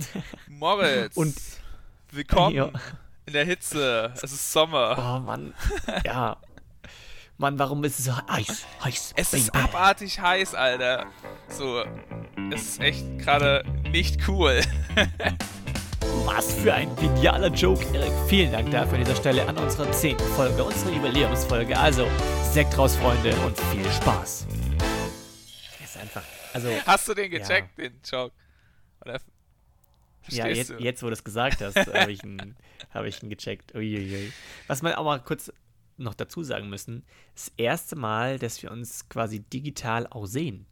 Moritz. Und willkommen Ja. in der Hitze. Es ist Sommer. Oh Mann. Ja. Mann, warum ist es so heiß? Heiß. Es ist Baby. abartig heiß, Alter. So, es ist echt gerade nicht cool. Was für ein genialer Joke, Erik. Vielen Dank dafür an dieser Stelle an unsere 10. Folge, unsere Jubiläumsfolge. Also, Sekt raus, Freunde, und viel Spaß. Ist einfach. Also, Hast du den gecheckt, den Joke? Oder ja, verstehst jetzt, du? jetzt, wo du es gesagt hast, habe ich, ihn- hab ich ihn gecheckt. Uiuiui. Was wir auch mal kurz noch dazu sagen müssen: Das erste Mal, dass wir uns quasi digital auch sehen.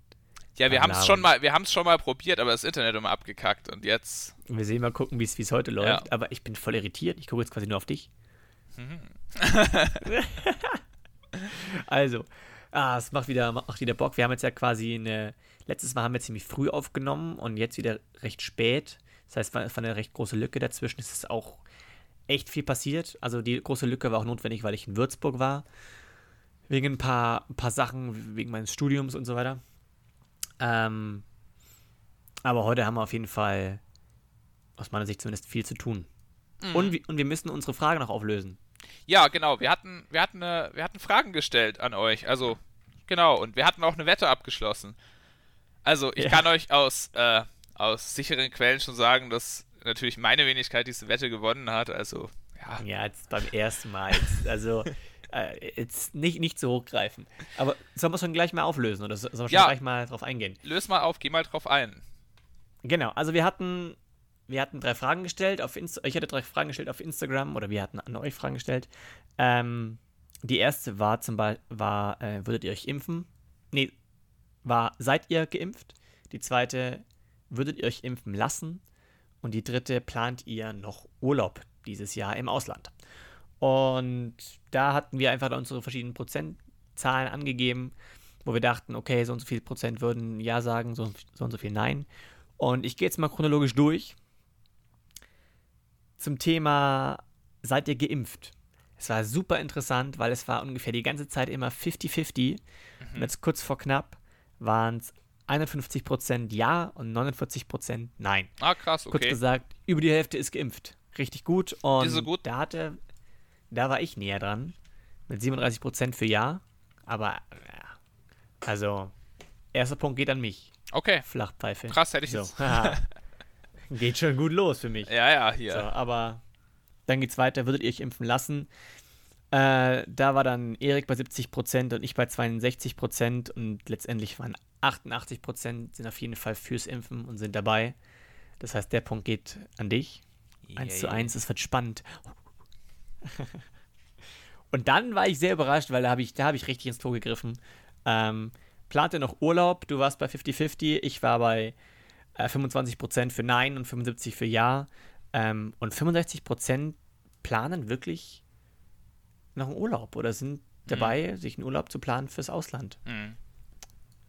Ja, wir haben es schon mal, wir haben es schon mal probiert, aber das Internet immer abgekackt und jetzt. Wir sehen mal gucken, wie es heute läuft. Aber ich bin voll irritiert. Ich gucke jetzt quasi nur auf dich. also, ah, es macht wieder, macht wieder Bock. Wir haben jetzt ja quasi eine. Letztes Mal haben wir ziemlich früh aufgenommen und jetzt wieder recht spät. Das heißt, es war eine recht große Lücke dazwischen. Es ist auch echt viel passiert. Also die große Lücke war auch notwendig, weil ich in Würzburg war. Wegen ein paar, ein paar Sachen, wegen meines Studiums und so weiter. Ähm, aber heute haben wir auf jeden Fall, aus meiner Sicht zumindest, viel zu tun. Und, wir- und wir müssen unsere Frage noch auflösen. Ja, genau. Wir hatten, wir hatten, äh, wir hatten Fragen gestellt an euch. Also, genau. Und wir hatten auch eine Wette abgeschlossen. Also, ich Ja. kann euch aus, äh, aus sicheren Quellen schon sagen, dass natürlich meine Wenigkeit diese Wette gewonnen hat. Also, ja. Ja, jetzt beim ersten Mal. Jetzt, also, äh, jetzt nicht, nicht zu hochgreifen. Aber sollen wir es schon gleich mal auflösen oder so- sollen wir schon Ja. gleich mal drauf eingehen? Löse mal auf, geh mal drauf ein. Genau, also wir hatten, wir hatten drei Fragen gestellt auf Insta ich hatte drei Fragen gestellt auf Instagram oder wir hatten an euch Fragen gestellt. Ähm, die erste war zum Beispiel, war, äh, würdet ihr euch impfen? Nee, war, seid ihr geimpft? Die zweite, würdet ihr euch impfen lassen? Und die dritte, plant ihr noch Urlaub dieses Jahr im Ausland? Und da hatten wir einfach unsere verschiedenen Prozentzahlen angegeben, wo wir dachten, okay, so und so viel Prozent würden Ja sagen, so, so und so viel Nein. Und ich gehe jetzt mal chronologisch durch. Zum Thema, seid ihr geimpft? Es war super interessant, weil es war ungefähr die ganze Zeit immer 50-50. Und jetzt kurz vor knapp waren es 51% Ja und 49% Nein. Ah, krass, Kurz okay. gesagt, über die Hälfte ist geimpft. Richtig gut. Und Ist so gut? da hatte, da war ich näher dran. Mit 37% für Ja. Aber, ja. Also, erster Punkt geht an mich. Okay. Flachpfeife. Krass, hätte ich so. jetzt-. Geht schon gut los für mich. Ja, ja, hier. So, aber dann geht's weiter. Würdet ihr euch impfen lassen? Äh, da war dann Erik bei 70% und ich bei 62% und letztendlich waren 88% sind auf jeden Fall fürs Impfen und sind dabei. Das heißt, der Punkt geht an dich. 1 zu Yay. 1, es wird spannend. Und dann war ich sehr überrascht, weil da habe ich, da hab ich richtig ins Tor gegriffen. Ähm, plante noch Urlaub, du warst bei 50-50, ich war bei äh, 25% für Nein und 75% für Ja. Ähm, und 65% planen wirklich noch einen Urlaub oder sind dabei, sich einen Urlaub zu planen fürs Ausland. Mhm.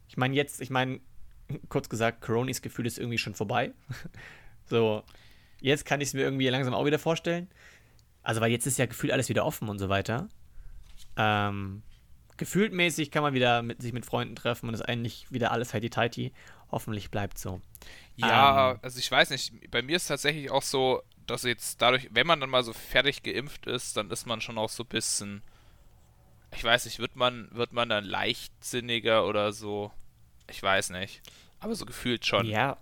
Ich meine, jetzt, ich meine, kurz gesagt, Coronis Gefühl ist irgendwie schon vorbei. so, jetzt kann ich es mir irgendwie langsam auch wieder vorstellen. Also, weil jetzt ist ja gefühlt alles wieder offen und so weiter. Ähm, gefühlt mäßig kann man wieder mit, sich mit Freunden treffen und ist eigentlich wieder alles heidi tighty. Hoffentlich bleibt so. Ja, Ähm. also ich weiß nicht, bei mir ist tatsächlich auch so, dass jetzt dadurch, wenn man dann mal so fertig geimpft ist, dann ist man schon auch so ein bisschen, ich weiß nicht, wird man, wird man dann leichtsinniger oder so? Ich weiß nicht. Aber so gefühlt schon. Ja,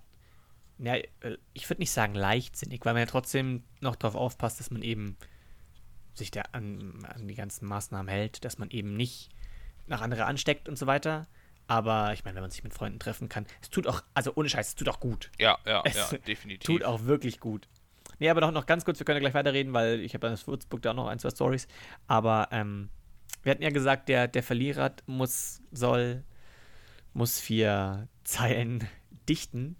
ja äh, ich würde nicht sagen leichtsinnig, weil man ja trotzdem noch darauf aufpasst, dass man eben sich da an, an die ganzen Maßnahmen hält, dass man eben nicht nach andere ansteckt und so weiter. Aber ich meine, wenn man sich mit Freunden treffen kann, es tut auch, also ohne Scheiß, es tut auch gut. Ja, ja, Es ja, definitiv. Tut auch wirklich gut. Nee, aber noch, noch ganz kurz, wir können ja gleich weiterreden, weil ich habe das Würzburg da auch noch ein, zwei Stories. Aber ähm, wir hatten ja gesagt, der, der Verlierer muss, soll, muss vier Zeilen dichten.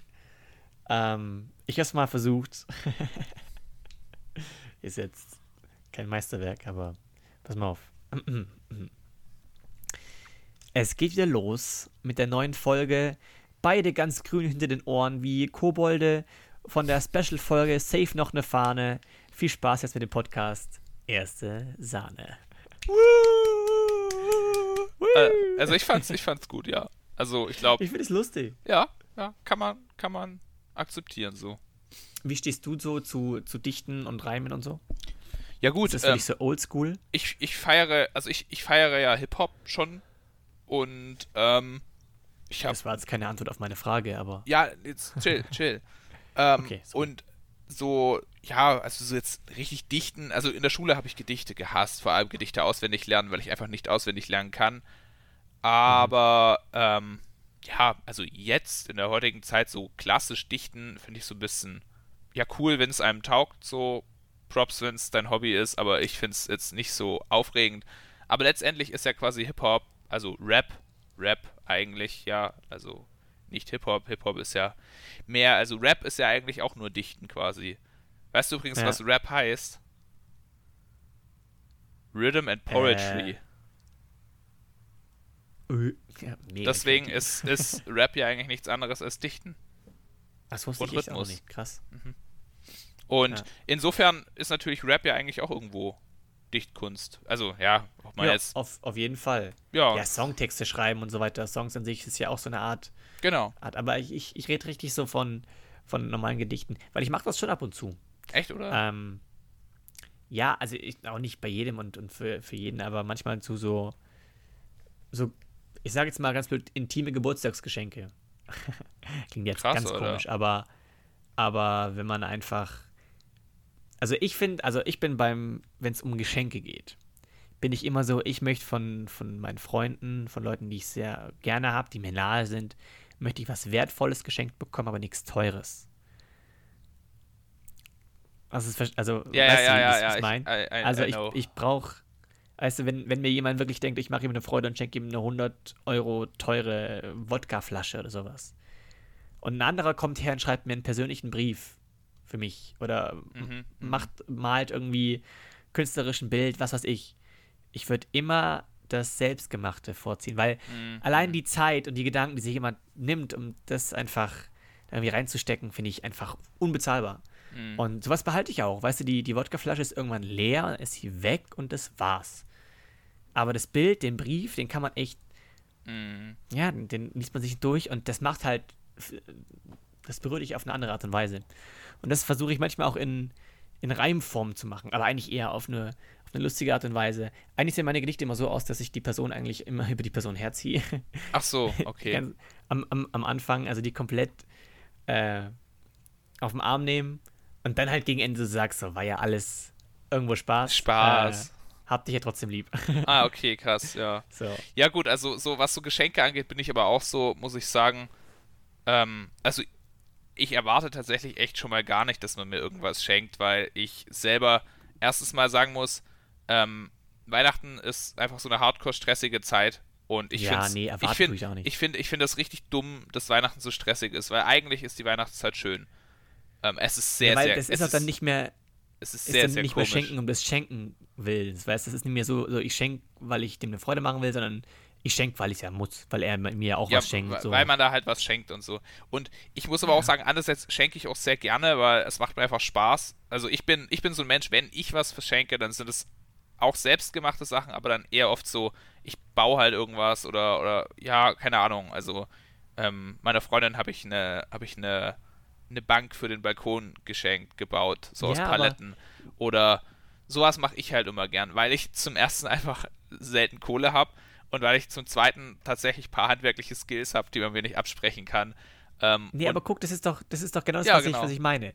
Ähm, ich habe es mal versucht. Ist jetzt kein Meisterwerk, aber pass mal auf. Es geht wieder los mit der neuen Folge. Beide ganz grün hinter den Ohren wie Kobolde von der Special-Folge Safe noch eine Fahne. Viel Spaß jetzt mit dem Podcast. Erste Sahne. Äh, also ich fand's, ich fand's gut, ja. Also ich glaube, Ich finde es lustig. ja, ja, kann man, kann man akzeptieren so. wie stehst du so zu, zu Dichten und Reimen und so? Ja gut, ist das ähm, so oldschool? Ich, ich feiere, also ich, ich feiere ja Hip-Hop schon und ähm, ich habe... Das war jetzt keine Antwort auf meine Frage, aber... Ja, jetzt chill, chill. ähm, okay, und so, ja, also so jetzt richtig dichten, also in der Schule habe ich Gedichte gehasst, vor allem Gedichte auswendig lernen, weil ich einfach nicht auswendig lernen kann. Aber, mhm. ähm, ja, also jetzt in der heutigen Zeit so klassisch dichten, finde ich so ein bisschen, ja, cool, wenn es einem taugt, so Props, wenn es dein Hobby ist, aber ich finde es jetzt nicht so aufregend. Aber letztendlich ist ja quasi Hip-Hop, also Rap, Rap eigentlich, ja, also nicht Hip-Hop. Hip-Hop ist ja mehr, also Rap ist ja eigentlich auch nur Dichten quasi. Weißt du übrigens, ja. was Rap heißt? Rhythm and Poetry. Äh. Ja, Deswegen ist, ist Rap ja eigentlich nichts anderes als Dichten. Das wusste und ich Rhythmus. auch nicht. Krass. Mhm. Und ja. insofern ist natürlich Rap ja eigentlich auch irgendwo Dichtkunst. Also, ja, ob man ja, jetzt. Auf, auf jeden Fall. Ja. ja. Songtexte schreiben und so weiter. Songs an sich ist ja auch so eine Art. Genau. Art, aber ich, ich, ich rede richtig so von, von normalen Gedichten, weil ich mache das schon ab und zu. Echt, oder? Ähm, ja, also ich, auch nicht bei jedem und, und für, für jeden, aber manchmal zu so, so, ich sage jetzt mal ganz blöd, intime Geburtstagsgeschenke. Klingt jetzt Krass, ganz oder? komisch, aber, aber wenn man einfach also ich finde, also ich bin beim, wenn es um Geschenke geht, bin ich immer so, ich möchte von, von meinen Freunden, von Leuten, die ich sehr gerne habe, die mir nahe sind, möchte ich was Wertvolles geschenkt bekommen, aber nichts Teures. Also, also ja, weißt ja, du, ja, ja, ich mein? Also ich, ich brauche, weißt du, wenn, wenn mir jemand wirklich denkt, ich mache ihm eine Freude und schenke ihm eine 100 Euro teure Wodkaflasche oder sowas. Und ein anderer kommt her und schreibt mir einen persönlichen Brief für mich oder mhm, mhm, macht, malt irgendwie künstlerisch ein Bild, was weiß ich. Ich würde immer das Selbstgemachte vorziehen, weil mhm. allein die Zeit und die Gedanken, die sich jemand nimmt, um das einfach irgendwie reinzustecken, finde ich einfach unbezahlbar. Mhm. Und sowas behalte ich auch. Weißt du, die, die Wodkaflasche ist irgendwann leer, ist sie weg und das war's. Aber das Bild, den Brief, den kann man echt, mhm. ja, den liest man sich durch und das macht halt, das berührt dich auf eine andere Art und Weise. Und das versuche ich manchmal auch in, in Reimform zu machen, aber eigentlich eher auf eine, eine lustige Art und Weise. Eigentlich sehen meine Gedichte immer so aus, dass ich die Person eigentlich immer über die Person herziehe. Ach so, okay. Ganz, am, am, am Anfang, also die komplett äh, auf den Arm nehmen und dann halt gegen Ende so sagst, so war ja alles irgendwo Spaß. Spaß. Äh, hab dich ja trotzdem lieb. ah, okay, krass, ja. So. Ja, gut, also so was so Geschenke angeht, bin ich aber auch so, muss ich sagen, ähm, also ich erwarte tatsächlich echt schon mal gar nicht, dass man mir irgendwas schenkt, weil ich selber erstens mal sagen muss, ähm, Weihnachten ist einfach so eine hardcore-stressige Zeit. Und ich ja, nee, ich finde ich, ich finde ich finde das richtig dumm, dass Weihnachten so stressig ist, weil eigentlich ist die Weihnachtszeit schön. Ähm, es ist sehr, ja, weil sehr. Das ist auch dann nicht mehr. Es ist sehr, ist sehr nicht komisch. mehr schenken um das Schenken willst. Weißt, das ist nicht mehr so, so ich schenke, weil ich dem eine Freude machen will, sondern ich schenke, weil ich es ja muss, weil er mir auch ja, was schenkt. So. Weil man da halt was schenkt und so. Und ich muss aber ja. auch sagen, andererseits schenke ich auch sehr gerne, weil es macht mir einfach Spaß. Also ich bin, ich bin so ein Mensch, wenn ich was verschenke, dann sind es auch selbstgemachte Sachen, aber dann eher oft so, ich baue halt irgendwas oder, oder ja, keine Ahnung. Also ähm, meiner Freundin habe ich eine, habe ich eine, eine Bank für den Balkon geschenkt, gebaut, so aus Paletten. Oder sowas mache ich halt immer gern, weil ich zum ersten einfach selten Kohle habe und weil ich zum Zweiten tatsächlich ein paar handwerkliche Skills habe, die man mir nicht absprechen kann. Ähm, nee, aber guck, das ist doch, das ist doch genau das, ja, was, genau. Ich, was ich meine.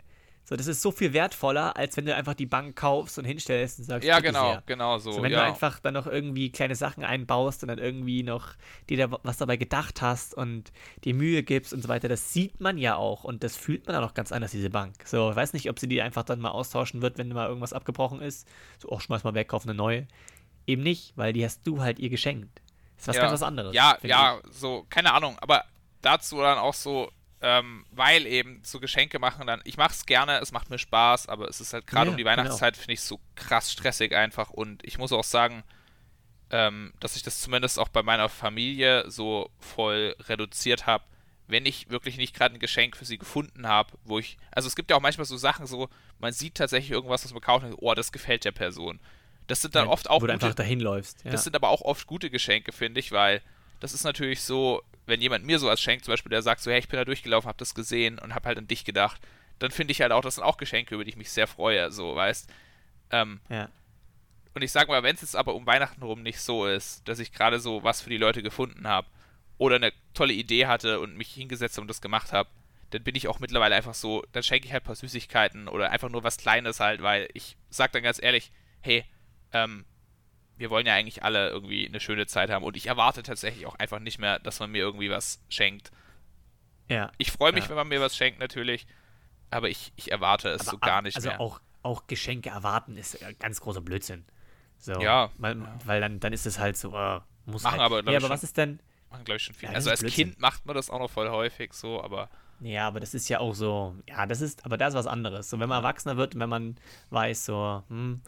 So, das ist so viel wertvoller, als wenn du einfach die Bank kaufst und hinstellst und sagst, ja, genau, sehr. genau so. so wenn ja. du einfach dann noch irgendwie kleine Sachen einbaust und dann irgendwie noch dir da was dabei gedacht hast und dir Mühe gibst und so weiter, das sieht man ja auch und das fühlt man dann auch ganz anders, diese Bank. So, ich weiß nicht, ob sie die einfach dann mal austauschen wird, wenn mal irgendwas abgebrochen ist. So, oh, schmeiß mal weg, kauf eine neue. Eben nicht, weil die hast du halt ihr geschenkt. Das ist was ja. ganz was anderes. Ja, ja, ich. so, keine Ahnung, aber dazu dann auch so, ähm, weil eben so Geschenke machen dann, ich mache es gerne, es macht mir Spaß, aber es ist halt gerade ja, um die Weihnachtszeit, genau. finde ich so krass stressig einfach und ich muss auch sagen, ähm, dass ich das zumindest auch bei meiner Familie so voll reduziert habe, wenn ich wirklich nicht gerade ein Geschenk für sie gefunden habe, wo ich, also es gibt ja auch manchmal so Sachen so, man sieht tatsächlich irgendwas, was man kauft und oh, das gefällt der Person. Das sind dann ja, oft auch. Wo du einfach dahin läufst. Ja. Das sind aber auch oft gute Geschenke, finde ich, weil das ist natürlich so, wenn jemand mir sowas schenkt, zum Beispiel, der sagt so, hey, ich bin da durchgelaufen, hab das gesehen und hab halt an dich gedacht, dann finde ich halt auch, das sind auch Geschenke, über die ich mich sehr freue, so, weißt. Ähm, Ja. und ich sag mal, wenn es jetzt aber um Weihnachten rum nicht so ist, dass ich gerade so was für die Leute gefunden habe oder eine tolle Idee hatte und mich hingesetzt und das gemacht habe, dann bin ich auch mittlerweile einfach so, dann schenke ich halt ein paar Süßigkeiten oder einfach nur was Kleines halt, weil ich sag dann ganz ehrlich, hey, ähm, wir wollen ja eigentlich alle irgendwie eine schöne Zeit haben und ich erwarte tatsächlich auch einfach nicht mehr, dass man mir irgendwie was schenkt. Ja. Ich freue mich, Ja. wenn man mir was schenkt, natürlich, aber ich, ich erwarte es Aber so gar nicht also mehr. auch auch Geschenke erwarten ist ganz großer Blödsinn. So, Ja, Weil, ja. weil dann, dann ist es halt so, äh, muss Machen halt. aber, ja, aber schon. was ist denn? Machen, glaube ich, schon viel. Ja, also als Blödsinn. Kind macht man das auch noch voll häufig so, aber Ja, aber das ist ja auch so, ja, das ist, aber das ist was anderes. So, wenn man Erwachsener wird wenn man weiß, so, hm,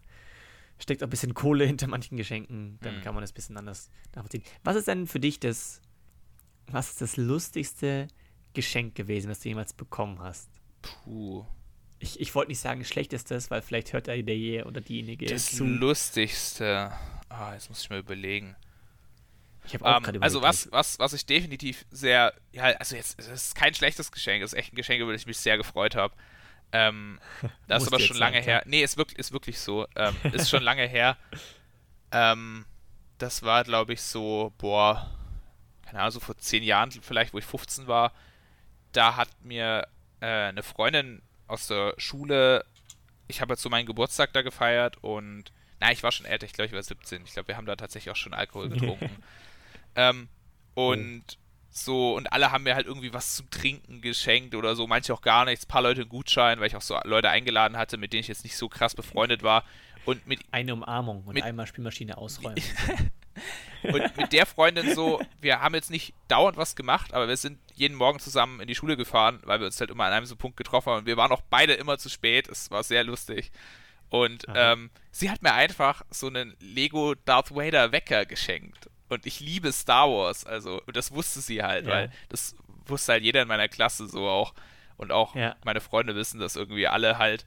steckt auch ein bisschen Kohle hinter manchen Geschenken, dann Mhm. kann man das ein bisschen anders nachvollziehen. Was ist denn für dich das, was ist das lustigste Geschenk gewesen, das du jemals bekommen hast? puh. Ich, ich wollte nicht sagen schlechtestes, weil vielleicht hört der der oder diejenige Das zu. Lustigste. Ah, jetzt muss ich mal überlegen. Ich habe auch Ähm, gerade also überlegt, was, was, was ich definitiv sehr, ja, also jetzt, es ist kein schlechtes Geschenk, es ist echt ein Geschenk, über das ich mich sehr gefreut habe. Ähm, das ist aber schon lange sagen, her. Nee, ist wirklich, ist wirklich so. Ähm, ist schon lange her. Ähm, das war, glaube ich, so, boah, keine Ahnung, so vor zehn Jahren vielleicht, wo ich 15 war. Da hat mir äh, eine Freundin aus der Schule, ich habe jetzt so meinen Geburtstag da gefeiert und, na, ich war schon älter, ich glaube, ich war 17. Ich glaube, wir haben da tatsächlich auch schon Alkohol getrunken. ähm, und so, und alle haben mir halt irgendwie was zum Trinken geschenkt oder so, manche auch gar nichts, paar Leute einen Gutschein, weil ich auch so Leute eingeladen hatte, mit denen ich jetzt nicht so krass befreundet war. Und mit eine Umarmung und mit- einmal Spielmaschine ausräumen. Und mit der Freundin so, wir haben jetzt nicht dauernd was gemacht, aber wir sind jeden Morgen zusammen in die Schule gefahren, weil wir uns halt immer an einem so Punkt getroffen haben. Und wir waren auch beide immer zu spät. Es war sehr lustig. Und ähm, sie hat mir einfach so einen Lego Darth Vader Wecker geschenkt. Und ich liebe Star Wars, also, und das wusste sie halt, Ja. weil das wusste halt jeder in meiner Klasse so auch. Und auch Ja. meine Freunde wissen das irgendwie alle halt.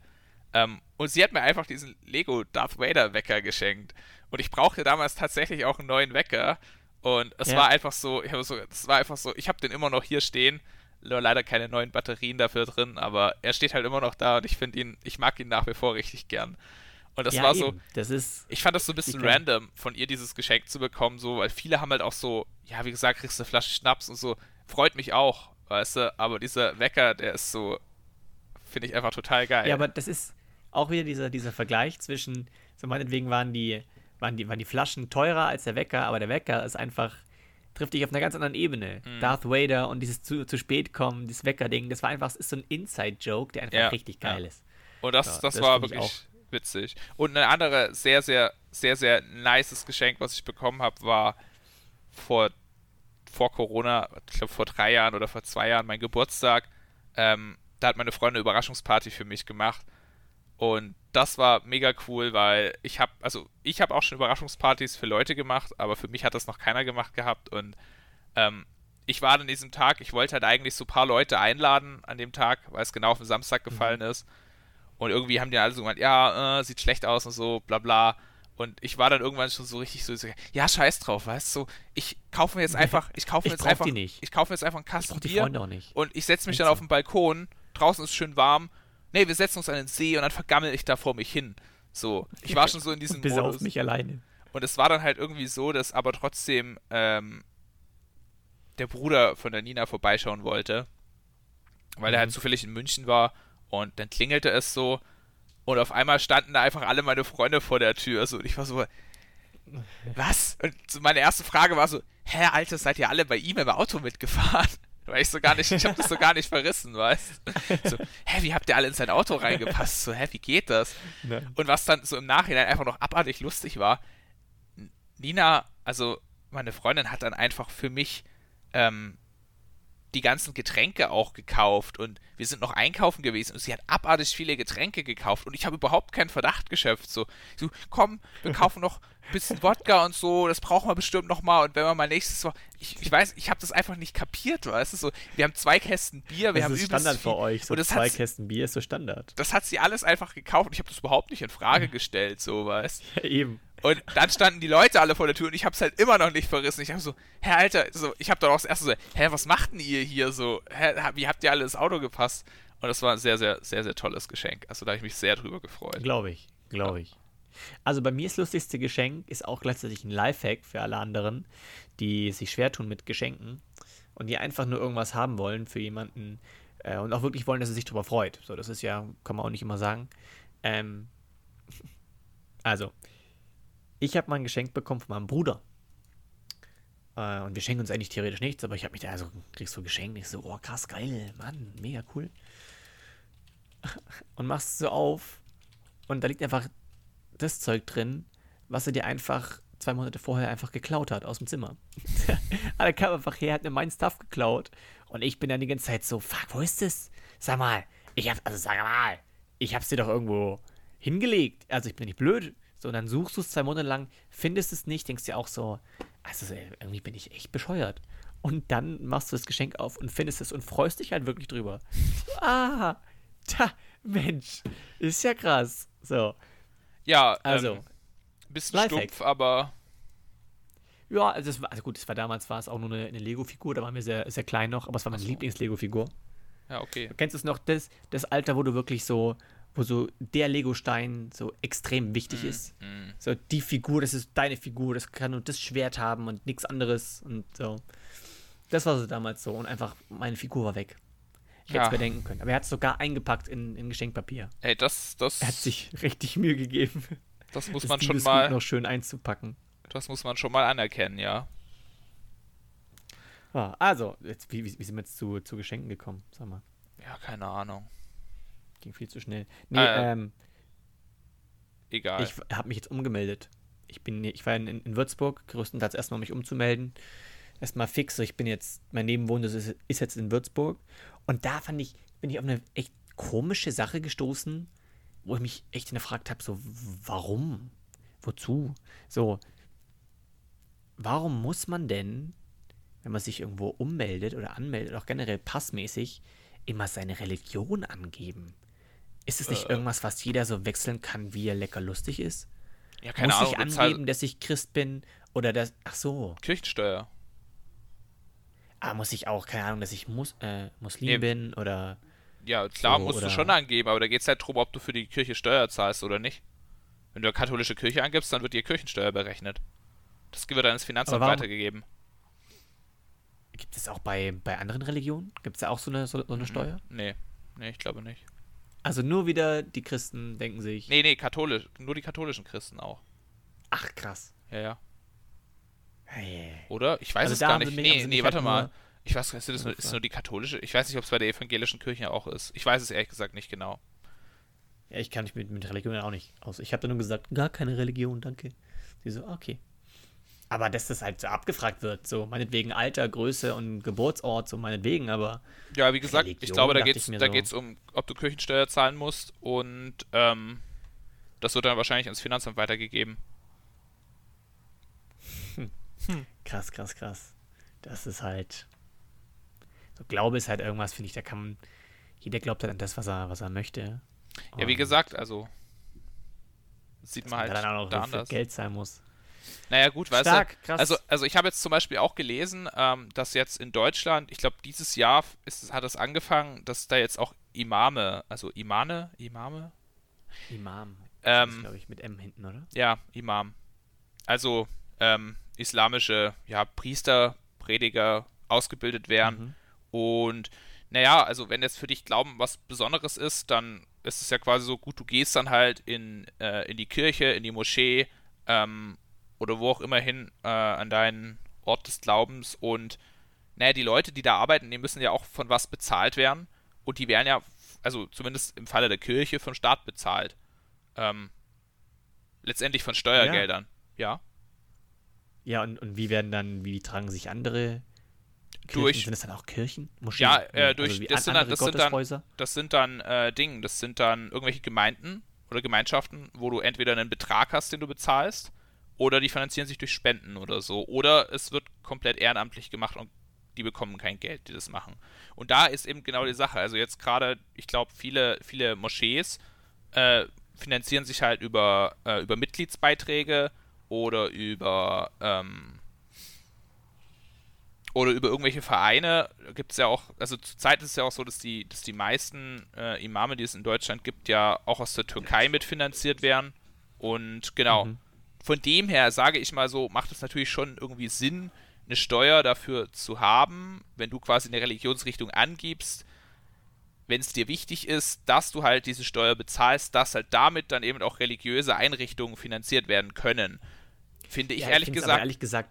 Ähm, und sie hat mir einfach diesen Lego Darth Vader Wecker geschenkt. Und ich brauchte damals tatsächlich auch einen neuen Wecker. Und es Ja. war einfach so, ich habe so, es war einfach so, ich habe den immer noch hier stehen. Leider keine neuen Batterien dafür drin, aber er steht halt immer noch da und ich finde ihn, ich mag ihn nach wie vor richtig gern. Und das ja, war so, eben. Das ist. ich fand das so ein bisschen random, von ihr dieses Geschenk zu bekommen, so, weil viele haben halt auch so, ja, wie gesagt, kriegst du eine Flasche Schnaps und so, freut mich auch, weißt du, aber dieser Wecker, der ist so, finde ich einfach total geil. Ja, aber das ist auch wieder dieser, dieser Vergleich zwischen, so meinetwegen waren die, waren, die, waren die Flaschen teurer als der Wecker, aber der Wecker ist einfach, trifft dich auf einer ganz anderen Ebene. Mhm. Darth Vader und dieses zu, zu spät kommen, dieses Wecker-Ding, das war einfach, ist so ein Inside-Joke, der einfach Ja, richtig geil ja. ist. Und das, Ja, das, das war wirklich witzig. Und ein anderes sehr, sehr, sehr, sehr nices Geschenk, was ich bekommen habe, war vor, vor Corona, ich glaube vor drei Jahren oder vor zwei Jahren, mein Geburtstag. Ähm, da hat meine Freundin eine Überraschungsparty für mich gemacht. Und das war mega cool, weil ich habe, also ich habe auch schon Überraschungspartys für Leute gemacht, aber für mich hat das noch keiner gemacht gehabt. Und ähm, ich war an diesem Tag, ich wollte halt eigentlich so ein paar Leute einladen an dem Tag, weil es genau auf den Samstag gefallen ist. Und irgendwie haben die alle so gemeint, ja, äh, sieht schlecht aus und so, bla bla. Und ich war dann irgendwann schon so richtig so, so ja, scheiß drauf, weißt du, ich kaufe mir jetzt einfach, ich kaufe mir Ich jetzt einfach, die nicht. ich kaufe mir jetzt einfach einen Kasten Bier und ich setze mich dann so. auf den Balkon, draußen ist schön warm, nee, wir setzen uns an den See und dann vergammel ich da vor mich hin. So, ich war schon so in diesem Bis auf Modus. mich alleine. Und es war dann halt irgendwie so, dass aber trotzdem ähm, der Bruder von der Nina vorbeischauen wollte, weil er halt Mhm. zufällig in München war und dann klingelte es so und auf einmal standen da einfach alle meine Freunde vor der Tür so und ich war so, was? Und so meine erste Frage war so, hä, Alter, seid ihr alle bei ihm im Auto mitgefahren? Weil ich so gar nicht, ich habe das so gar nicht verrissen, weißt So, hä, wie habt ihr alle in sein Auto reingepasst? So, hä, wie geht das? Ne? Und was dann so im Nachhinein einfach noch abartig lustig war, Nina, also meine Freundin hat dann einfach für mich ähm, die ganzen Getränke auch gekauft und wir sind noch einkaufen gewesen und sie hat abartig viele Getränke gekauft und ich habe überhaupt keinen Verdacht geschöpft. So, so komm, wir kaufen noch ein bisschen Wodka und so, das brauchen wir bestimmt noch mal und wenn wir mal nächstes Mal, ich, ich weiß, ich habe das einfach nicht kapiert, weißt du, so, wir haben zwei Kästen Bier, wir Das haben ist Standard für euch. So zwei Kästen Bier ist so Standard. das hat sie alles einfach gekauft und ich habe das überhaupt nicht in Frage gestellt, so, weißt Ja, eben. Und dann standen die Leute alle vor der Tür und ich hab's halt immer noch nicht verrissen. Ich hab so, hä, Alter, so, ich hab dann auch das erste so, hä, was macht denn ihr hier so? Hä, wie habt ihr alle ins Auto gepasst? Und das war ein sehr, sehr, sehr, sehr tolles Geschenk. Also da habe ich mich sehr drüber gefreut. Glaube ich, glaube ich. Also bei mir das lustigste Geschenk ist auch gleichzeitig ein Lifehack für alle anderen, die sich schwer tun mit Geschenken und die einfach nur irgendwas haben wollen für jemanden äh, und auch wirklich wollen, dass er sich darüber freut. So, das ist ja, kann man auch nicht immer sagen. Ähm, also, ich habe mal ein Geschenk bekommen von meinem Bruder. Äh, und wir schenken uns eigentlich theoretisch nichts, aber ich habe mich da, also kriegst du ein Geschenk, ich so, oh krass, geil, Mann, mega cool. Und machst es so auf und da liegt einfach das Zeug drin, was er dir einfach zwei Monate vorher einfach geklaut hat aus dem Zimmer. er kam einfach her, hat mir meinen Stuff geklaut und ich bin dann die ganze Zeit so, fuck, wo ist das? Sag mal, ich hab, also sag mal, ich hab's dir doch irgendwo hingelegt. Also ich bin nicht blöd. So, und dann suchst du es zwei Monate lang, findest es nicht, denkst dir auch so, also irgendwie bin ich echt bescheuert. Und dann machst du das Geschenk auf und findest es und freust dich halt wirklich drüber. ah, da, Mensch, ist ja krass. So. Ja, also. Ähm, bisschen Lifehack. stumpf, aber. Ja, also, das war, also gut, es war damals war es auch nur eine, eine Lego-Figur, da waren wir sehr, sehr klein noch, aber es war meine so. Lieblings-Lego-Figur. Ja, okay. Du kennst es noch, das, das Alter, wo du wirklich so, wo so der Lego-Stein so extrem wichtig mm, ist. Mm. So die Figur, das ist deine Figur, das kann nur das Schwert haben und nichts anderes und so. Das war so damals so und einfach meine Figur war weg. Ich ja. hätte es bedenken können. Aber er hat es sogar eingepackt in, in Geschenkpapier. Ey, das, das. Er hat sich richtig Mühe gegeben. Das muss das man schon mal. noch schön einzupacken. Das muss man schon mal anerkennen, ja. Ah, also, jetzt, wie, wie, wie, sind wir jetzt zu, zu Geschenken gekommen? Sag mal. Ja, keine Ahnung. Ging viel zu schnell. Nee, äh, ähm. Egal. Ich habe mich jetzt umgemeldet. Ich bin, ich war in, in Würzburg, größtenteils erstmal, um mich umzumelden. Erstmal fix, ich bin jetzt, mein Nebenwohnsitz ist, ist jetzt in Würzburg. Und da fand ich, bin ich auf eine echt komische Sache gestoßen, wo ich mich echt hinterfragt habe, so, warum? Wozu? So, warum muss man denn, wenn man sich irgendwo ummeldet oder anmeldet, auch generell passmäßig, immer seine Religion angeben? Ist es nicht äh, irgendwas, was jeder so wechseln kann, wie er lecker lustig ist? Ja, keine muss Ahnung. Muss ich angeben, dass ich Christ bin oder das, ach so. Kirchensteuer. Ah, muss ich auch, keine Ahnung, dass ich Mus äh, Muslim nee. bin oder ja, klar so, musst du schon angeben, aber da geht es halt darum, ob du für die Kirche Steuer zahlst oder nicht. Wenn du eine katholische Kirche angibst, dann wird dir Kirchensteuer berechnet. Das wird dann ins Finanzamt weitergegeben. Gibt es auch bei, bei anderen Religionen? Gibt es da auch so eine, so, so eine mhm. Steuer? Nee. Nee, ich glaube nicht. Also nur wieder die Christen denken sich. Nee, nee, katholisch. Nur die katholischen Christen auch. Ach, krass. Ja, ja. Hey. Oder? Ich weiß also es gar nicht. Nee, nee, warte halt mal. Ich weiß, ist, das nur, ist nur die katholische? Ich weiß nicht, ob es bei der evangelischen Kirche auch ist. Ich weiß es ehrlich gesagt nicht genau. Ja, ich kann mich mit, mit Religion auch nicht aus. Ich habe da nur gesagt, gar keine Religion, danke. Sie so, okay. Aber dass das halt so abgefragt wird, so meinetwegen Alter, Größe und Geburtsort, so meinetwegen, aber. Ja, wie gesagt, Religion, ich glaube, da geht es da so. um, ob du Kirchensteuer zahlen musst und ähm, das wird dann wahrscheinlich ans Finanzamt weitergegeben. Hm. Hm. Krass, krass, krass. Das ist halt. So Glaube ist halt irgendwas, finde ich, da kann man, jeder glaubt halt an das, was er, was er möchte. Ja, wie gesagt, also sieht man halt dann auch da anders. Geld sein muss. Naja, gut, weißt Stark, du, krass. also, also ich habe jetzt zum Beispiel auch gelesen, ähm, dass jetzt in Deutschland, ich glaube, dieses Jahr ist, hat es angefangen, dass da jetzt auch Imame, also Imane, Imame? Imam. Ähm, glaube ich, mit M hinten, oder? Ja, Imam. Also ähm, islamische ja, Priester, Prediger ausgebildet werden. Mhm. Und naja, also wenn jetzt für dich Glauben was Besonderes ist, dann ist es ja quasi so gut, du gehst dann halt in, äh, in die Kirche, in die Moschee ähm, oder wo auch immer hin äh, an deinen Ort des Glaubens und naja, die Leute, die da arbeiten, die müssen ja auch von was bezahlt werden und die werden ja, also zumindest im Falle der Kirche, von Staat bezahlt. Ähm, letztendlich von Steuergeldern, ja. Ja, ja und, und wie werden dann, wie tragen sich andere Kirchen, durch. Sind das dann auch Kirchen? Moscheen? Ja, äh, durch. Also das, sind dann, das, sind dann, das sind dann äh, Dinge, das sind dann irgendwelche Gemeinden oder Gemeinschaften, wo du entweder einen Betrag hast, den du bezahlst, oder die finanzieren sich durch Spenden oder so. Oder es wird komplett ehrenamtlich gemacht und die bekommen kein Geld, die das machen. Und da ist eben genau die Sache. Also jetzt gerade, ich glaube, viele, viele Moschees äh, finanzieren sich halt über, äh, über Mitgliedsbeiträge oder über ähm, oder über irgendwelche Vereine gibt es ja auch, also zurzeit ist es ja auch so, dass die, dass die meisten äh, Imame, die es in Deutschland gibt, ja auch aus der Türkei mitfinanziert werden. Und genau, mhm. Von dem her sage ich mal so, macht es natürlich schon irgendwie Sinn, eine Steuer dafür zu haben, wenn du quasi eine Religionsrichtung angibst, wenn es dir wichtig ist, dass du halt diese Steuer bezahlst, dass halt damit dann eben auch religiöse Einrichtungen finanziert werden können. Finde ich ja, ehrlich ich gesagt. ehrlich gesagt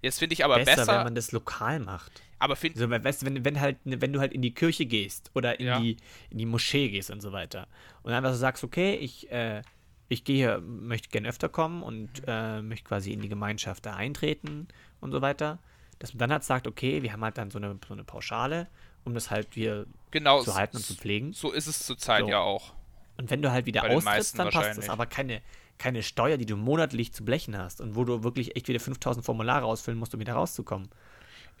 Jetzt finde ich aber besser, besser, wenn man das lokal macht. Aber finde also, weißt, wenn, wenn, halt, wenn du halt in die Kirche gehst oder in, ja. die, in die Moschee gehst und so weiter und einfach so sagst, okay, ich, äh, ich gehe, möchte gerne öfter kommen und äh, möchte quasi in die Gemeinschaft da eintreten und so weiter, dass man dann halt sagt, okay, wir haben halt dann so eine, so eine Pauschale, um das halt wieder genau, zu halten und zu pflegen. So ist es zurzeit so. ja auch. Und wenn du halt wieder austrittst, dann passt das aber keine, keine Steuer, die du monatlich zu blechen hast und wo du wirklich echt wieder 5000 Formulare ausfüllen musst, um wieder rauszukommen.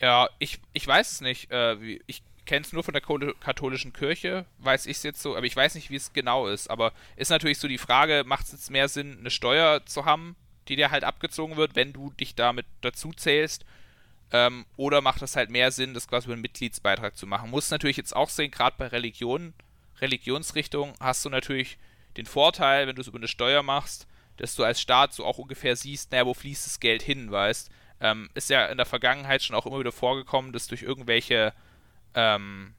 Ja, ich, ich weiß es nicht. Äh, ich kenne es nur von der katholischen Kirche, weiß ich es jetzt so, aber ich weiß nicht, wie es genau ist. Aber ist natürlich so die Frage, macht es jetzt mehr Sinn, eine Steuer zu haben, die dir halt abgezogen wird, wenn du dich damit dazu zählst? Ähm, oder macht es halt mehr Sinn, das quasi über einen Mitgliedsbeitrag zu machen? Muss natürlich jetzt auch sehen, gerade bei Religionen, Religionsrichtungen hast du natürlich den Vorteil, wenn du es über eine Steuer machst, dass du als Staat so auch ungefähr siehst, naja, wo fließt das Geld hin, weißt. Ähm, ist ja in der Vergangenheit schon auch immer wieder vorgekommen, dass durch irgendwelche ähm,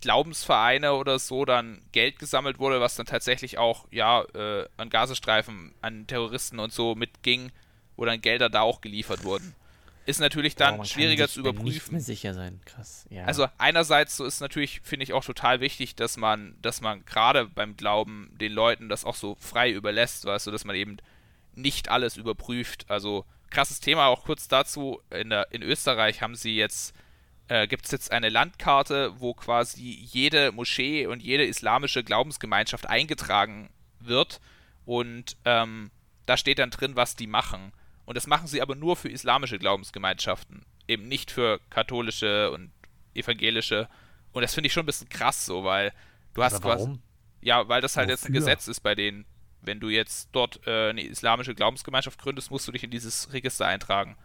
Glaubensvereine oder so dann Geld gesammelt wurde, was dann tatsächlich auch, ja, äh, an Gazastreifen, an Terroristen und so mitging, wo dann Gelder da auch geliefert wurden ist natürlich dann oh, schwieriger zu überprüfen. Nicht mehr sicher sein, krass. Ja. Also einerseits so ist natürlich, finde ich auch total wichtig, dass man, dass man gerade beim Glauben den Leuten das auch so frei überlässt, weißt du, dass man eben nicht alles überprüft. Also krasses Thema auch kurz dazu. In, der, in Österreich haben sie jetzt, äh, gibt es jetzt eine Landkarte, wo quasi jede Moschee und jede islamische Glaubensgemeinschaft eingetragen wird und ähm, da steht dann drin, was die machen. Und das machen sie aber nur für islamische Glaubensgemeinschaften, eben nicht für katholische und evangelische. Und das finde ich schon ein bisschen krass so, weil du hast aber warum? quasi. Ja, weil das halt Wofür? jetzt ein Gesetz ist bei denen. Wenn du jetzt dort äh, eine islamische Glaubensgemeinschaft gründest, musst du dich in dieses Register eintragen.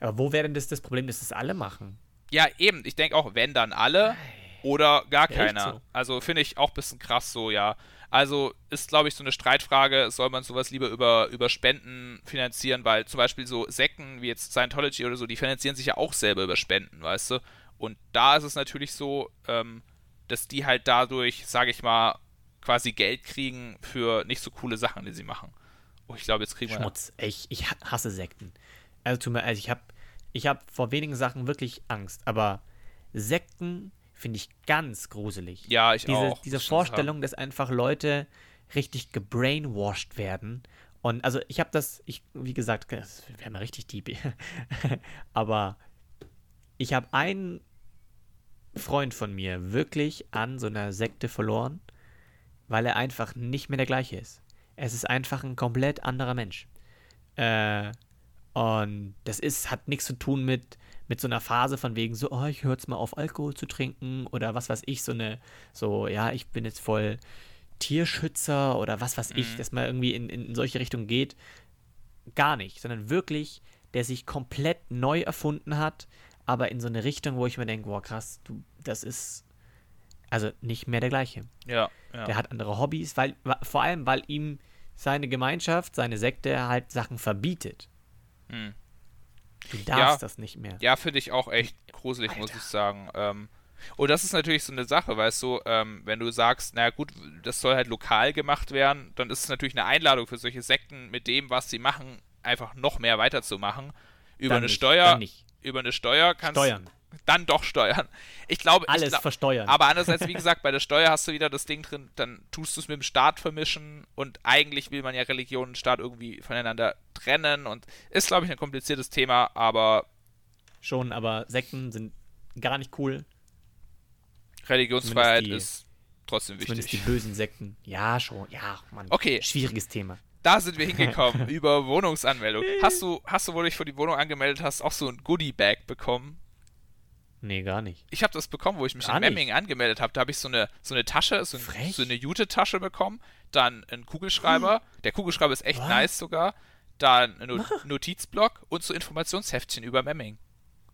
Aber wo wäre denn das das Problem, dass das alle machen? Ja, eben. Ich denke auch, wenn dann alle oder gar keiner. So? Also finde ich auch ein bisschen krass so, ja. Also ist, glaube ich, so eine Streitfrage, soll man sowas lieber über, über Spenden finanzieren, weil zum Beispiel so Sekten wie jetzt Scientology oder so, die finanzieren sich ja auch selber über Spenden, weißt du? Und da ist es natürlich so, ähm, dass die halt dadurch, sage ich mal, quasi Geld kriegen für nicht so coole Sachen, die sie machen. Oh, ich glaube, jetzt kriegen wir. Schmutz. Ich, ich hasse Sekten. Also, tut mir, also ich habe ich hab vor wenigen Sachen wirklich Angst, aber Sekten finde ich ganz gruselig. Ja, ich diese, auch. Diese Vorstellung, dass einfach Leute richtig gebrainwashed werden. Und also ich habe das, ich, wie gesagt, wir haben ja richtig deep. Aber ich habe einen Freund von mir wirklich an so einer Sekte verloren, weil er einfach nicht mehr der gleiche ist. Es ist einfach ein komplett anderer Mensch. Äh, und das ist, hat nichts zu tun mit, mit so einer Phase von wegen so, oh, ich höre jetzt mal auf, Alkohol zu trinken oder was weiß ich, so eine, so, ja, ich bin jetzt voll Tierschützer oder was weiß ich, mhm. dass man irgendwie in, in solche Richtungen geht. Gar nicht, sondern wirklich, der sich komplett neu erfunden hat, aber in so eine Richtung, wo ich mir denke, boah, krass, du, das ist also nicht mehr der gleiche. Ja, ja. Der hat andere Hobbys, weil, vor allem, weil ihm seine Gemeinschaft, seine Sekte halt Sachen verbietet. Mhm. Du darfst ja, das nicht mehr. Ja, finde ich auch echt gruselig, Alter. muss ich sagen. Ähm, und das ist natürlich so eine Sache, weißt du, ähm, wenn du sagst, naja gut, das soll halt lokal gemacht werden, dann ist es natürlich eine Einladung für solche Sekten, mit dem, was sie machen, einfach noch mehr weiterzumachen. Über dann eine nicht, Steuer, über eine Steuer kannst Steuern dann doch steuern. Ich glaube. Alles ich glaub, versteuern. Aber andererseits, wie gesagt, bei der Steuer hast du wieder das Ding drin, dann tust du es mit dem Staat vermischen und eigentlich will man ja Religion und Staat irgendwie voneinander trennen und ist, glaube ich, ein kompliziertes Thema, aber. Schon, aber Sekten sind gar nicht cool. Religionsfreiheit die, ist trotzdem wichtig. Zumindest die bösen Sekten. Ja, schon. Ja, Mann. Okay. Schwieriges Thema. Da sind wir hingekommen über Wohnungsanmeldung. Hast du, hast du, wo du dich für die Wohnung angemeldet hast, auch so ein Goodie-Bag bekommen? Nee, gar nicht. Ich habe das bekommen, wo ich mich gar in Memming angemeldet habe. Da habe ich so eine, so eine Tasche, so, ein, so eine Jute-Tasche bekommen. Dann einen Kugelschreiber. Hm. Der Kugelschreiber ist echt Was? nice sogar. Dann ein Not Notizblock und so Informationsheftchen über Memming.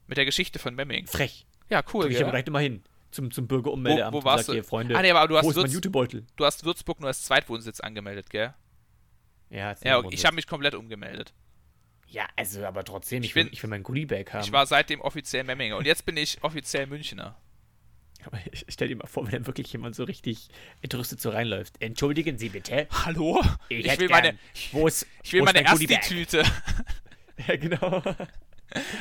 Mit der Geschichte von Memming. Frech. Ja, cool. Ich gell? aber gleich immer hin. Zum, zum Bürgerummeldeamt. Wo- wo warst du? Hier, Freunde, Ah, nee, aber du hast wo ist mein Würz- Jutebeutel? Du hast Würzburg nur als Zweitwohnsitz angemeldet, gell? Ja, Ja, okay. ich habe mich komplett umgemeldet. Ja, also, aber trotzdem, ich, Ich will, bin- ich will mein Goodiebag haben. Ich war seitdem offiziell Memminger und jetzt bin ich offiziell Münchner. aber ich stell dir mal vor, wenn dann wirklich jemand so richtig entrüstet so reinläuft. Entschuldigen Sie bitte. Hallo? Ich, Ich will gern- meine, Wo ist, ich will meine mein Goodiebag? erste Tüte. Ja, genau.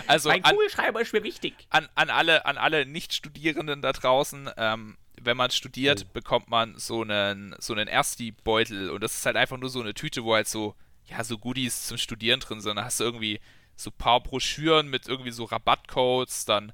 Also mein an, Kugelschreiber ist mir wichtig. an, an alle, an alle Nicht-Studierenden da draußen, ähm, wenn man studiert, Oh. bekommt man so einen, so einen Ersti-Beutel und das ist halt einfach nur so eine Tüte, wo halt so, ja, so Goodies zum Studieren drin sind. Da hast du irgendwie so ein paar Broschüren mit irgendwie so Rabattcodes, dann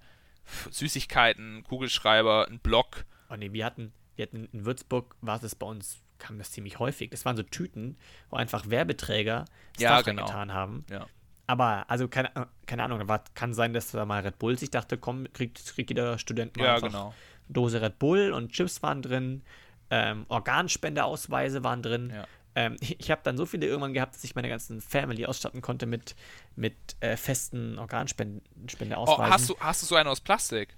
Süßigkeiten, Kugelschreiber, ein Block. Oh nee, wir hatten, wir hatten in Würzburg, war das bei uns, kam das ziemlich häufig. Das waren so Tüten, wo einfach Werbeträger Ja, Stuff genau. reingetan haben. Ja. Aber, also, keine, keine Ahnung, kann sein, dass da mal Red Bull sich dachte, komm, kriegt, kriegt jeder Student mal Ja, genau. Dose Red Bull und Chips waren drin, ähm, Organspendeausweise waren drin. Ja. Ähm, ich habe dann so viele irgendwann gehabt, dass ich meine ganzen Family ausstatten konnte mit, mit äh, festen Oh, Organspendeausweisen. hast du, hast du so einen aus Plastik?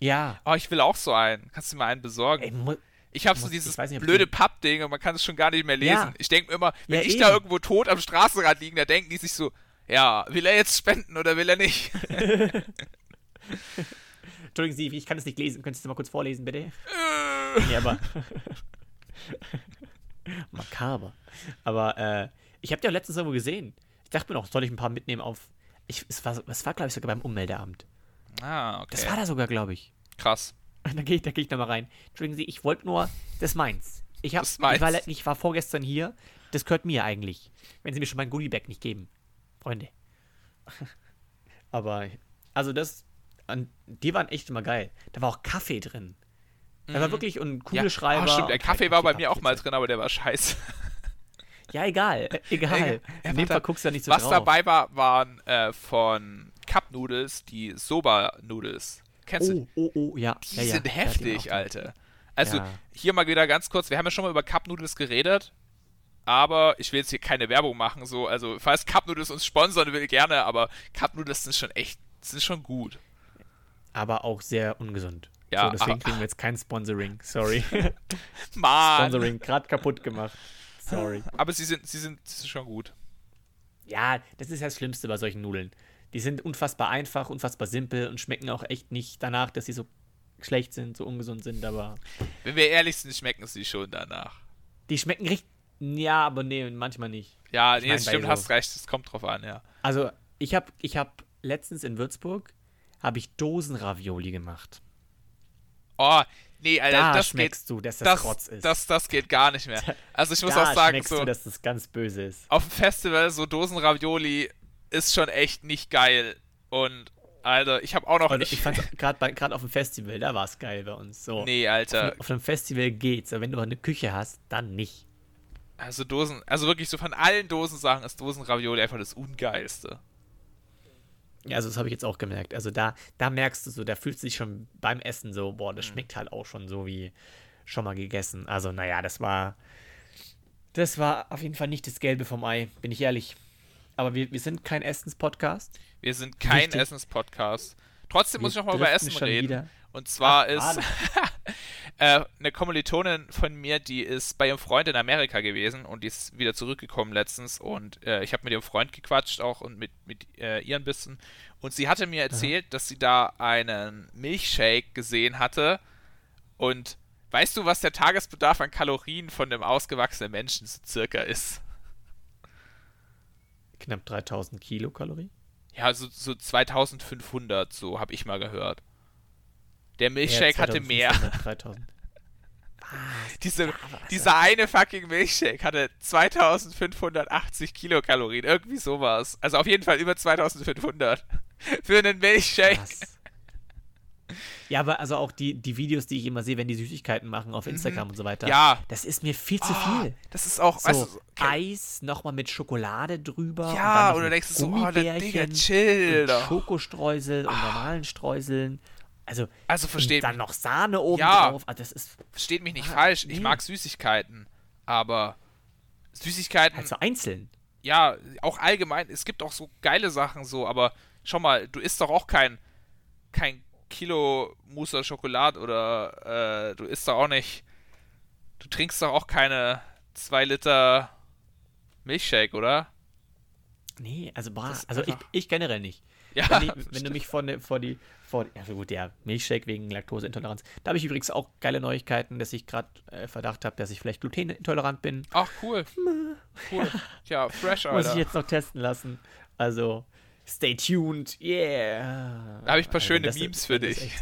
Ja. Oh, ich will auch so einen. Kannst du mir einen besorgen? Ey, Ich habe so dieses nicht, blöde Pappding und man kann es schon gar nicht mehr lesen. Ja. Ich denke mir immer, wenn Ja, ich da eben. irgendwo tot am Straßenrand liegen, da denken die sich so, ja, will er jetzt spenden oder will er nicht? Entschuldigen Sie, ich kann es nicht lesen. Könntest du mal kurz vorlesen, bitte? Äh. Nee, aber. Makaber. Aber äh, ich habe ja letztens irgendwo gesehen. Ich dachte mir noch, soll ich ein paar mitnehmen auf. Ich, es war, es war glaube ich, sogar beim Ummeldeamt. ah, okay. Das war da sogar, glaube ich. Krass. Da gehe ich, da geh ich nochmal rein. Entschuldigen Sie, ich wollte nur. Das ist meins. Ich, hab, Das ist ich, war, meins. ich war vorgestern hier. Das gehört mir eigentlich. Wenn Sie mir schon mein Goodiebag nicht geben. Freunde. Aber, also das. An, die waren echt immer geil. Da war auch Kaffee drin. Da war wirklich ein Kugelschreiber. Ja, oh, stimmt, der Kaffee war bei mir auch mal drin, aber der war scheiße. Ja, egal. Äh, egal. In dem. Fall guckst du ja nicht so Was drauf. dabei war, waren äh, von Cup Noodles die Soba Noodles. Kennst du? Oh, oh, oh, ja. Die ja, sind Ja, heftig. Alter. Also, hier mal wieder ganz kurz, wir haben ja schon mal über Cup Noodles geredet, aber ich will jetzt hier keine Werbung machen, so, also, falls Cup Noodles uns sponsern will, gerne, aber Cup Noodles sind schon echt, sind schon gut. Aber auch sehr ungesund. Ja, so, deswegen aber- kriegen wir jetzt kein Sponsoring. Sorry. Mann! Sponsoring gerade kaputt gemacht. Sorry. Aber sie sind, sie sind, sie sind schon gut. Ja, das ist ja das Schlimmste bei solchen Nudeln. Die sind unfassbar einfach, unfassbar simpel und schmecken auch echt nicht danach, dass sie so schlecht sind, so ungesund sind, aber Wenn wir ehrlich sind, schmecken sie schon danach. die schmecken richtig. Ja, aber nee, manchmal nicht. Ja, Ich nee, mein, das bei stimmt, so- hast recht, es kommt drauf an, ja. Also, ich habe ich hab letztens in Würzburg habe ich Dosenravioli gemacht. Oh, nee, Alter, Da das geht, schmeckst du, dass das, das, Rotz ist. das, das geht gar nicht mehr. Also ich muss da auch sagen, schmeckst so, du, dass das ganz böse ist. auf dem Festival so Dosenravioli ist schon echt nicht geil. Und, Alter, ich habe auch noch Und nicht. ich fand's gerade gerade auf dem Festival, da war es geil bei uns. So. nee, Alter. Auf einem Festival geht's, aber wenn du eine Küche hast, dann nicht. Also Dosen, also wirklich so von allen Dosensachen ist Dosenravioli einfach das ungeilste. Ja, also das habe ich jetzt auch gemerkt. Also da, da merkst du so, da fühlst du dich schon beim Essen so, boah, Mhm. das schmeckt halt auch schon so wie schon mal gegessen. Also naja, das war, das war auf jeden Fall nicht das Gelbe vom Ei, bin ich ehrlich. Aber wir, wir sind kein Essenspodcast. Wir sind kein. Essenspodcast. Trotzdem muss ich Wir noch mal über Essen reden. wieder. Und zwar Ach, ist äh, eine Kommilitonin von mir, die ist bei ihrem Freund in Amerika gewesen und die ist wieder zurückgekommen letztens und äh, ich habe mit ihrem Freund gequatscht auch und mit, mit äh, ihr ein bisschen und sie hatte mir erzählt, dass sie da einen Milchshake gesehen hatte und weißt du, was der Tagesbedarf an Kalorien von einem ausgewachsenen Menschen so circa ist? Knapp 3000 Kilokalorien. Ja, so, so 2500, so habe ich mal gehört. Der Milchshake Ja, hatte mehr. 2500, 3000. Diese, was dieser eine fucking Milchshake hatte 2580 Kilokalorien, irgendwie sowas. Also auf jeden Fall über 2500 für einen Milchshake. Krass. Ja, aber also auch die, die Videos, die ich immer sehe, wenn die Süßigkeiten machen auf Instagram und so weiter. Mhm. Ja. Das ist mir viel zu Ah, viel. das ist auch, So, weißt du, so- okay. Eis nochmal mit Schokolade drüber. Ja, und dann mit denkst du so, oh, Digga, Gummibärchen chill und. Schokostreusel und normalen Streuseln. Also, Also versteht dann mich, noch Sahne oben Ja. drauf. Ah, das ist versteht mich nicht Ah, falsch, ich nee. mag Süßigkeiten, aber Süßigkeiten, halt so einzeln. ja, auch allgemein, es gibt auch so geile Sachen so, aber schau mal, du isst doch auch kein kein Kilo Mousse Schokolade oder äh, du isst doch auch nicht. Du trinkst doch auch keine 2 Liter Milchshake, oder? Nee, also, ist also ich, ich generell nicht. Ja, Wenn, die, wenn du mich vor, ne, vor die. Vor, ja, gut, ja, Milchshake wegen Laktoseintoleranz. Da habe ich übrigens auch geile Neuigkeiten, dass ich gerade äh, Verdacht habe, dass ich vielleicht glutenintolerant bin. Ach, cool. Cool. Tja, fresh, Muss ich Alter. jetzt noch testen lassen. Also, stay tuned. Yeah. Da habe ich ein paar Also, schöne Memes für dich.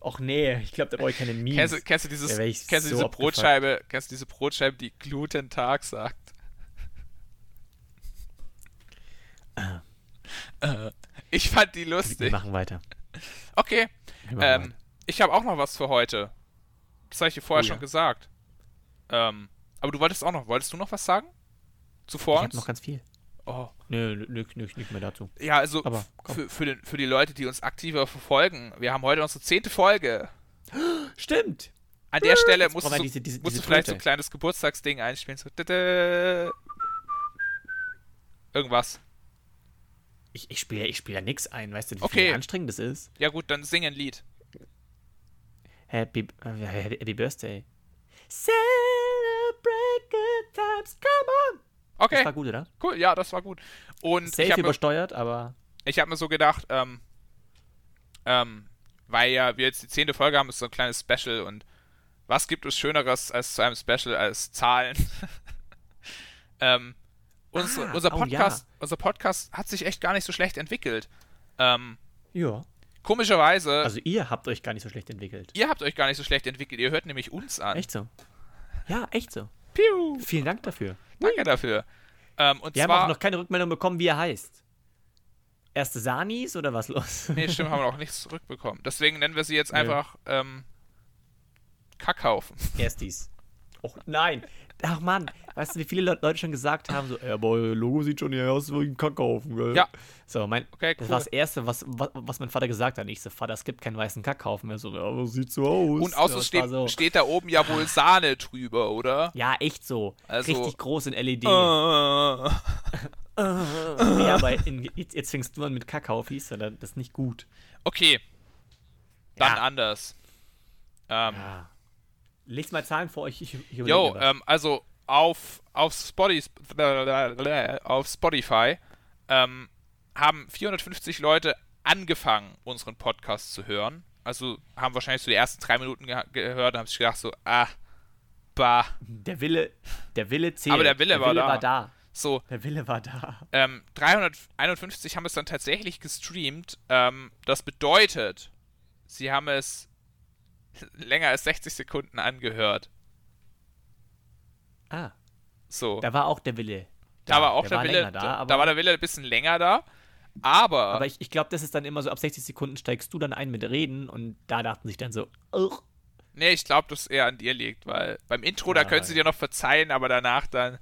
Och nee, ich glaube, da brauche ich keine Memes. Kennst, du- kennst du dieses, kennst du so diese abgefuckt. Brotscheibe, kennst du diese Brotscheibe, die Gluten-Tag sagt? Äh, ich fand die Wir lustig. machen weiter. Okay, ähm, ich habe auch noch was für heute. Das habe ich dir vorher Oh ja. schon gesagt. Ähm, aber du wolltest auch noch, wolltest du noch was sagen? Zuvor Ich habe noch ganz viel. Oh. Nö, nö, nö, nicht mehr dazu. Ja, also Aber, für, für, den, für die Leute, die uns aktiver verfolgen, wir haben heute unsere zehnte Folge. Stimmt. An der Stelle musst, du, so, diese- diese- musst diese du vielleicht so Tröte. ein kleines Geburtstagsding einspielen. So. Irgendwas. Ich, ich spiele ich spiel ja nix ein, weißt du, wie Okay. viel anstrengend das ist? Ja gut, dann sing ein Lied. Happy, äh, Happy Birthday. Celebrate good times, come on! Das Okay, war gut, oder? cool. Ja, das war gut. Und ich Safe habe mir, übersteuert, aber ich hab mir so gedacht, ähm, ähm, weil ja wir jetzt die zehnte Folge haben, ist so ein kleines Special und was gibt es Schöneres als zu einem Special als Zahlen? ähm, unsere, Ah, unser, oh Podcast, unser Podcast hat sich echt gar nicht so schlecht entwickelt. Ähm, ja. komischerweise, Also ihr habt euch gar nicht so schlecht entwickelt. ihr habt euch gar nicht so schlecht entwickelt, ihr hört nämlich uns an. Echt so. Ja, echt so. Piu, Vielen Dank dafür. danke dafür. Ähm, und Wir haben zwar, auch noch keine Rückmeldung bekommen, wie er heißt. Erste Sanis oder was los? nee, stimmt, haben wir noch nichts zurückbekommen. Deswegen nennen wir sie jetzt Nö. einfach ähm, Kackhaufen. Erstis. Och nein. Ach Mann, weißt du, wie viele Le Leute schon gesagt haben, so, ja, euer Logo sieht schon eher aus wie ein Kackhaufen, gell? Ja. So, mein, Okay, das cool. war das Erste, was, was, was mein Vater gesagt hat. Ich so, Vater, es gibt keinen weißen Kackhaufen. Er so, ja, aber sieht so aus. Und außer das steht, so. steht da oben ja wohl Sahne drüber, oder? Ja, echt so. Also- Richtig groß in LED. Äh, ja, aber in, jetzt, jetzt fängst du an mit Kackhaufis, das ist nicht gut. okay, dann Ja. anders. Ähm, Ja. Lest mal Zahlen vor euch. Ich, ich Jo, ähm, also auf, auf, Spotify, auf Spotify ähm, haben 450 Leute angefangen, unseren Podcast zu hören. Also haben wahrscheinlich so die ersten drei Minuten geha- gehört und haben sich gedacht so, ah, bah. Der Wille, der Wille zählt. Aber der Wille war da. war da. So, Der Wille war da. ähm, 351 haben es dann tatsächlich gestreamt. Ähm, das bedeutet, sie haben es länger als 60 Sekunden angehört. Ah, So. da war auch der Wille. Da war auch der, war Wille, da, da, da war der Wille ein bisschen länger da, aber, aber ich, ich glaube, das ist dann immer so, ab 60 Sekunden steigst du dann ein mit Reden und da dachten sich dann so, "Ugh." nee, ich glaube, dass eher an dir liegt, weil beim Intro, da Ja, können sie dir noch verzeihen, aber danach dann,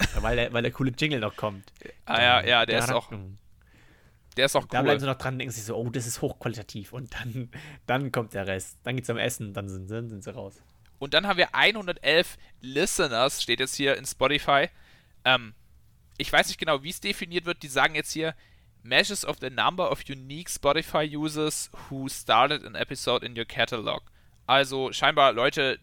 Ja, weil, der, weil der coole Jingle noch kommt. ah ja, ja, der ist auch, Dann- der ist auch Da bleiben sie cool. noch dran denken sich so, oh, das ist hochqualitativ. Und dann, dann kommt der Rest. Dann geht's am Essen, dann sind, dann sind sie raus. Und dann haben wir 111 Listeners, steht jetzt hier in Spotify. Ähm, ich weiß nicht genau, wie es definiert wird. Die sagen jetzt hier, measures of the number of unique Spotify users who started an episode in your catalog. Also scheinbar Leute,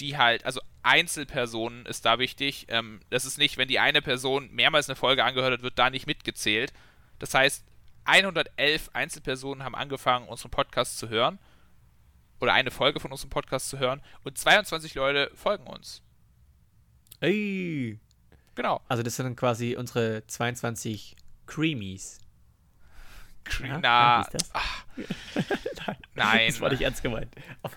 die halt, also Einzelpersonen ist da wichtig. Ähm, das ist nicht, wenn die eine Person mehrmals eine Folge angehört hat, wird da nicht mitgezählt. Das heißt, 111 Einzelpersonen haben angefangen, unseren Podcast zu hören. Oder eine Folge von unserem Podcast zu hören. Und 22 Leute folgen uns. Ey. Genau. Also das sind dann quasi unsere 22 Creamies. Ja, Na, ist das? Nein, Nein. Das war nicht ernst gemeint. Aber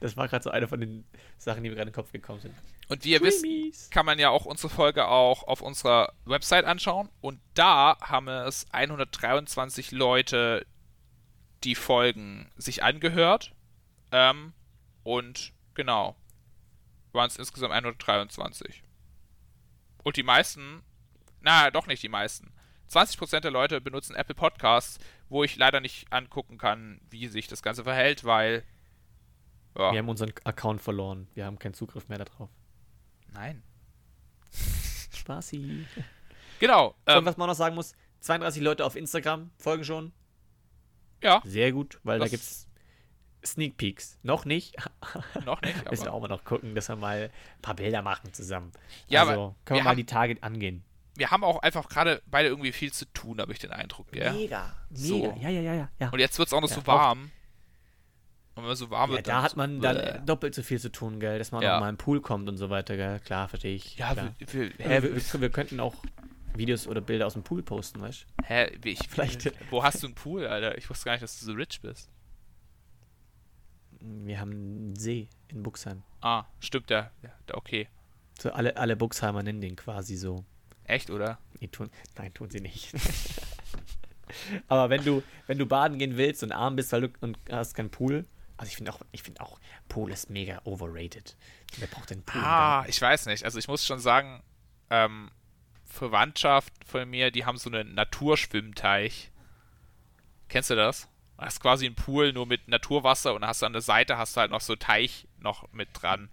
das war gerade so eine von den Sachen, die mir gerade in den Kopf gekommen sind. und wie ihr wisst, kann man ja auch unsere Folge auch auf unserer Website anschauen. Und da haben es 123 Leute die Folgen sich angehört. Ähm, und genau, waren es insgesamt 123. Und die meisten, na, doch nicht die meisten. 20% der Leute benutzen Apple Podcasts, wo ich leider nicht angucken kann, wie sich das Ganze verhält, weil. Ja, Wir haben unseren Account verloren. Wir haben keinen Zugriff mehr darauf. nein. Spaßi. Genau. Und Ähm, was man noch sagen muss, 32 Leute auf Instagram folgen schon. Ja, Sehr gut, weil Das- da gibt's Sneak Peeks. Noch nicht. noch nicht. Müssen wir Aber auch mal noch gucken, dass wir mal ein paar Bilder machen zusammen. Ja, also aber können wir wir mal die Tage angehen. Wir haben auch einfach gerade beide irgendwie viel zu tun, habe ich den Eindruck, gell? Mega, mega. So. Ja, ja, ja, ja. Und jetzt wird es auch noch Ja, so auch- warm. Und wenn es so warm Ja, wird, da hat so- man dann Bäh. doppelt so viel zu tun, gell, dass man Ja. noch mal im Pool kommt und so weiter, gell. Klar, verstehe ich. Ja, wir, wir, Hä, hä, wir, wir, könnten auch Videos oder Bilder aus dem Pool posten, weißt du? hä, wie ich, Vielleicht- Wo hast du einen Pool, Alter? Ich wusste gar nicht, dass du so rich bist. Wir haben einen See in Buxheim. Ah, stimmt, ja. ja okay. So alle, alle Buxheimer nennen den quasi so. Echt, oder? Nee, tun, nein, tun sie nicht. Aber wenn du, wenn du baden gehen willst und arm bist weil du, und hast keinen Pool, also ich finde auch, ich finde auch, Pool ist mega overrated. Wer braucht denn Pool? Ah, ich weiß nicht. Also ich muss schon sagen, ähm, Verwandtschaft von mir, die haben so einen Naturschwimmteich. Kennst du das? Das ist quasi ein Pool, nur mit Naturwasser und hast an der Seite hast du halt noch so Teich noch mit dran.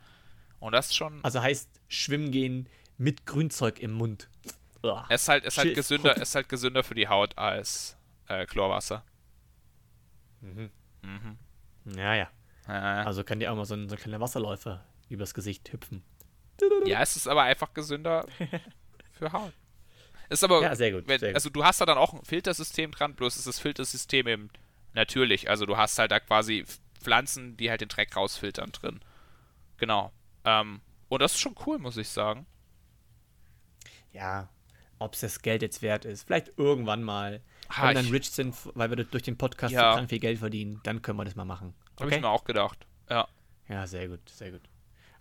Und das ist schon. Also heißt schwimmen gehen mit Grünzeug im Mund. Es ist halt, es ist halt gesünder, es ist halt gesünder für die Haut als äh, Chlorwasser. Mhm. Mhm. Ja, ja. Also kann dir auch mal so ein, so ein kleiner Wasserläufer übers Gesicht hüpfen. ja, es ist aber einfach gesünder für Haut. Ist aber, Ja, sehr gut, wenn, sehr gut. also du hast da dann auch ein Filtersystem dran, bloß ist das Filtersystem eben natürlich. Also du hast halt da quasi Pflanzen, die halt den Dreck rausfiltern drin. Genau. Ähm, und das ist schon cool, muss ich sagen. Ja, ob es das Geld jetzt wert ist. Vielleicht irgendwann mal. Ah, wenn wir dann ich- rich sind, weil wir durch den Podcast Ja. so krank viel Geld verdienen, dann können wir das mal machen. Habe ich mir auch gedacht. Ja. Ja, sehr gut, sehr gut.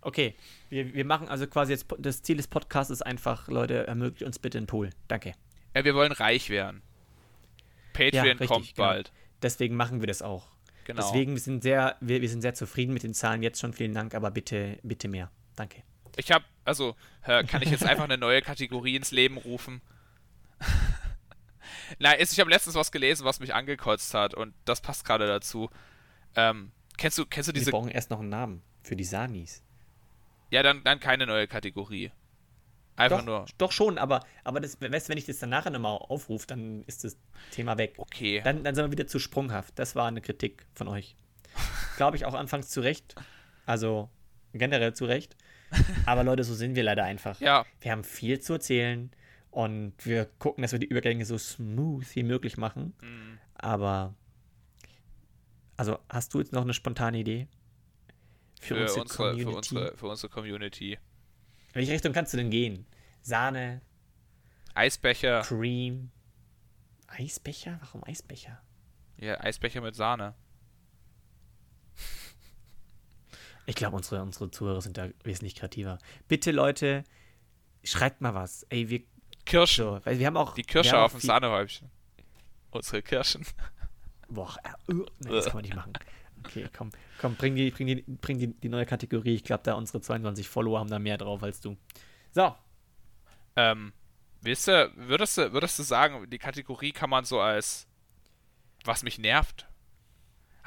Okay, wir, wir machen also quasi jetzt, das Ziel des Podcasts ist einfach, Leute, ermöglicht uns bitte einen Pool. Danke. ja, wir wollen reich werden. Patreon richtig, kommt genau. bald. Deswegen machen wir das auch. Genau. Deswegen, wir sind, sehr, wir, wir sind sehr zufrieden mit den Zahlen jetzt schon. Vielen Dank, aber bitte, bitte mehr. Danke. Ich habe, also, äh, kann ich jetzt einfach eine neue Kategorie ins Leben rufen? Nein, ich habe letztens was gelesen, was mich angekotzt hat und das passt gerade dazu. Ähm, kennst du, kennst du wir diese? brauchen erst noch einen Namen für die Sanis. Ja, dann, dann keine neue Kategorie. Einfach Doch, nur. doch schon, aber, aber das, weißt, du, wenn ich das dann nachher nochmal aufrufe, dann ist das Thema weg. Okay. Dann, dann sind wir wieder zu sprunghaft. Das war eine Kritik von euch. Glaube ich auch anfangs zu Recht. Also generell zu Recht. Aber Leute, so sind wir leider einfach. Ja, Wir haben viel zu erzählen und wir gucken, dass wir die Übergänge so smooth wie möglich machen. mm, Aber, also hast du jetzt noch eine spontane Idee? für, unsere, für, unsere, für unsere Community. In welche Richtung kannst du denn gehen? Sahne, Eisbecher. Cream, Eisbecher? Warum Eisbecher? Ja, Eisbecher mit Sahne. Ich glaube, unsere, unsere Zuhörer sind da wesentlich kreativer. Bitte, Leute, schreibt mal was. Ey, wir, Kirschen. so, weil wir haben auch. Die Kirsche auf dem Sahnehäubchen. Unsere Kirschen. Boah, äh, uh, nee, das kann man nicht machen. Okay, komm, komm, bring die, bring die, bring die, die neue Kategorie. Ich glaube, da unsere 22 Follower haben da mehr drauf als du. So, Ähm, willst du, würdest du, würdest du sagen, die Kategorie kann man so als was mich nervt?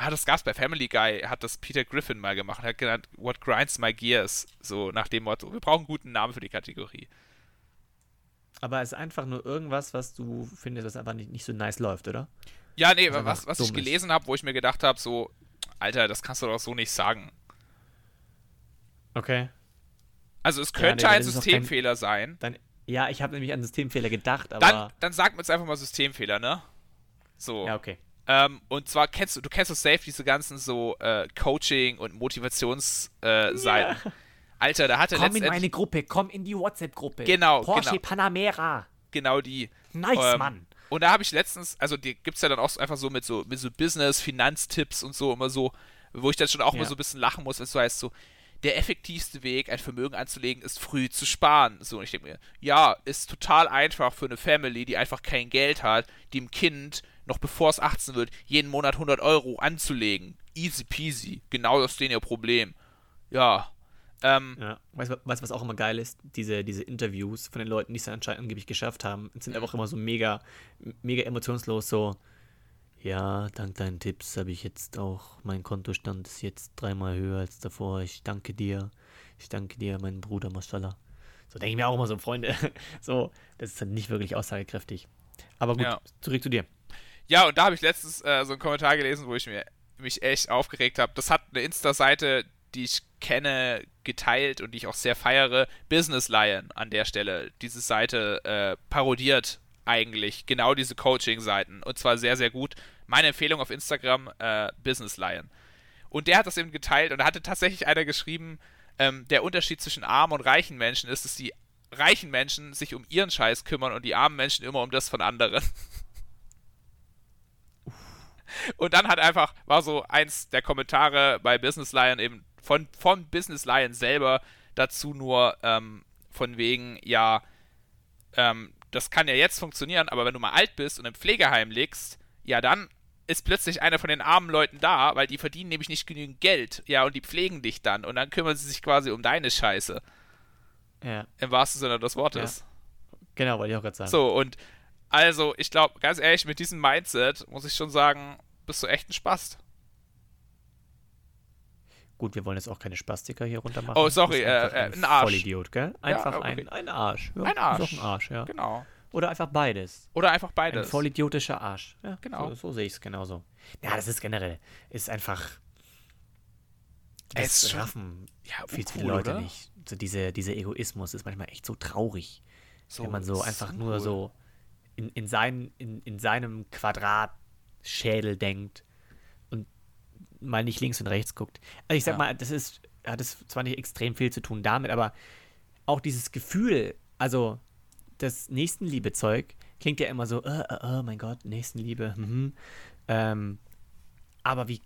Ah, das gab's bei Family Guy, hat das Peter Griffin mal gemacht, hat genannt What Grinds My Gears, so nach dem Motto, wir brauchen einen guten Namen für die Kategorie. aber es ist einfach nur irgendwas, was du findest, was einfach nicht, nicht so nice läuft, oder? Ja, nee, Was was, was ich gelesen habe, wo ich mir gedacht habe, so, Alter, das kannst du doch so nicht sagen. Okay. Also es Ja, könnte nee, ein Systemfehler sein. Dann, ja, ich habe nämlich an Systemfehler gedacht, aber. Dann, dann sagt mir jetzt einfach mal Systemfehler, ne? So. ja, okay. Ähm, und zwar kennst du, du kennst doch safe diese ganzen so äh, Coaching- und Motivationsseiten. Äh, Seiten. Alter, da hatte Komm in meine Gruppe, komm in die WhatsApp-Gruppe. Genau, Porsche genau. Panamera. genau die. Nice, Ähm, Mann. Und da habe ich letztens, also die gibt's ja dann auch einfach so mit so, mit so Business, Finanztipps und so immer so, wo ich dann schon auch Ja. mal so ein bisschen lachen muss, wenn es so heißt so, der effektivste Weg, ein Vermögen anzulegen, ist früh zu sparen. So, und ich denke mir, ja, ist total einfach für eine Family, die einfach kein Geld hat, dem Kind, noch bevor es 18 wird, jeden Monat 100 Euro anzulegen. Easy peasy. Genau das ist denen ihr Problem. Ja. Ähm, Ja, weißt du, was auch immer geil ist? Diese, diese Interviews von den Leuten, die es anscheinend angeblich geschafft haben, sind einfach immer so mega, mega emotionslos, so, ja, dank deinen Tipps habe ich jetzt auch, mein Kontostand ist jetzt dreimal höher als davor, ich danke dir, ich danke dir, mein Bruder, Mashallah. So denke ich mir auch immer so, Freunde, so, das ist dann nicht wirklich aussagekräftig. Aber gut, Ja. zurück zu dir. Ja, und da habe ich letztens äh, so einen Kommentar gelesen, wo ich mir, mich echt aufgeregt habe. Das hat eine Insta-Seite, die ich kenne, geteilt und die ich auch sehr feiere. Business Lion an der Stelle. Diese Seite äh, parodiert eigentlich genau diese Coaching-Seiten. Und zwar sehr, sehr gut. Meine Empfehlung auf Instagram, äh, Business Lion. Und der hat das eben geteilt und da hatte tatsächlich einer geschrieben, ähm, der Unterschied zwischen armen und reichen Menschen ist, dass die reichen Menschen sich um ihren Scheiß kümmern und die armen Menschen immer um das von anderen. Und dann hat einfach, war so eins der Kommentare bei Business Lion eben von, von Business Lion selber dazu nur ähm, von wegen, ja, ähm, das kann ja jetzt funktionieren, aber wenn du mal alt bist und im Pflegeheim liegst, ja, dann ist plötzlich einer von den armen Leuten da, weil die verdienen nämlich nicht genügend Geld, ja, und die pflegen dich dann und dann kümmern sie sich quasi um deine Scheiße. Ja. Im wahrsten Sinne des Wortes. Ja. Genau, wollte ich auch gerade sagen. So, und also, ich glaube, ganz ehrlich, mit diesem Mindset muss ich schon sagen, bist du echt ein Spast. Gut, wir wollen jetzt auch keine Spastiker hier runter machen. Oh, sorry, äh, äh, ein Arsch. Vollidiot, gell? Einfach Ja, okay. ein, ein Arsch. Ja, Ein Arsch. Ist auch ein Arsch, ja. Genau. Oder einfach beides. Oder einfach Ein beides. vollidiotischer Arsch. Ja, Genau. So, so sehe ich es genauso. Ja, das ist generell, ist einfach. Es Das raffen ja, viel zu viele Leute oder? nicht. So diese, dieser Egoismus ist manchmal echt so traurig. So, wenn man so einfach uncool. nur so in, in, sein, in, in seinem Quadratschädel denkt und mal nicht links und rechts guckt. Also ich sag Ja. mal, das ist, hat es zwar nicht extrem viel zu tun damit, aber auch dieses Gefühl, also das Nächstenliebe-Zeug klingt ja immer so, äh, äh, oh mein Gott, Nächstenliebe, mhm. ähm, aber wie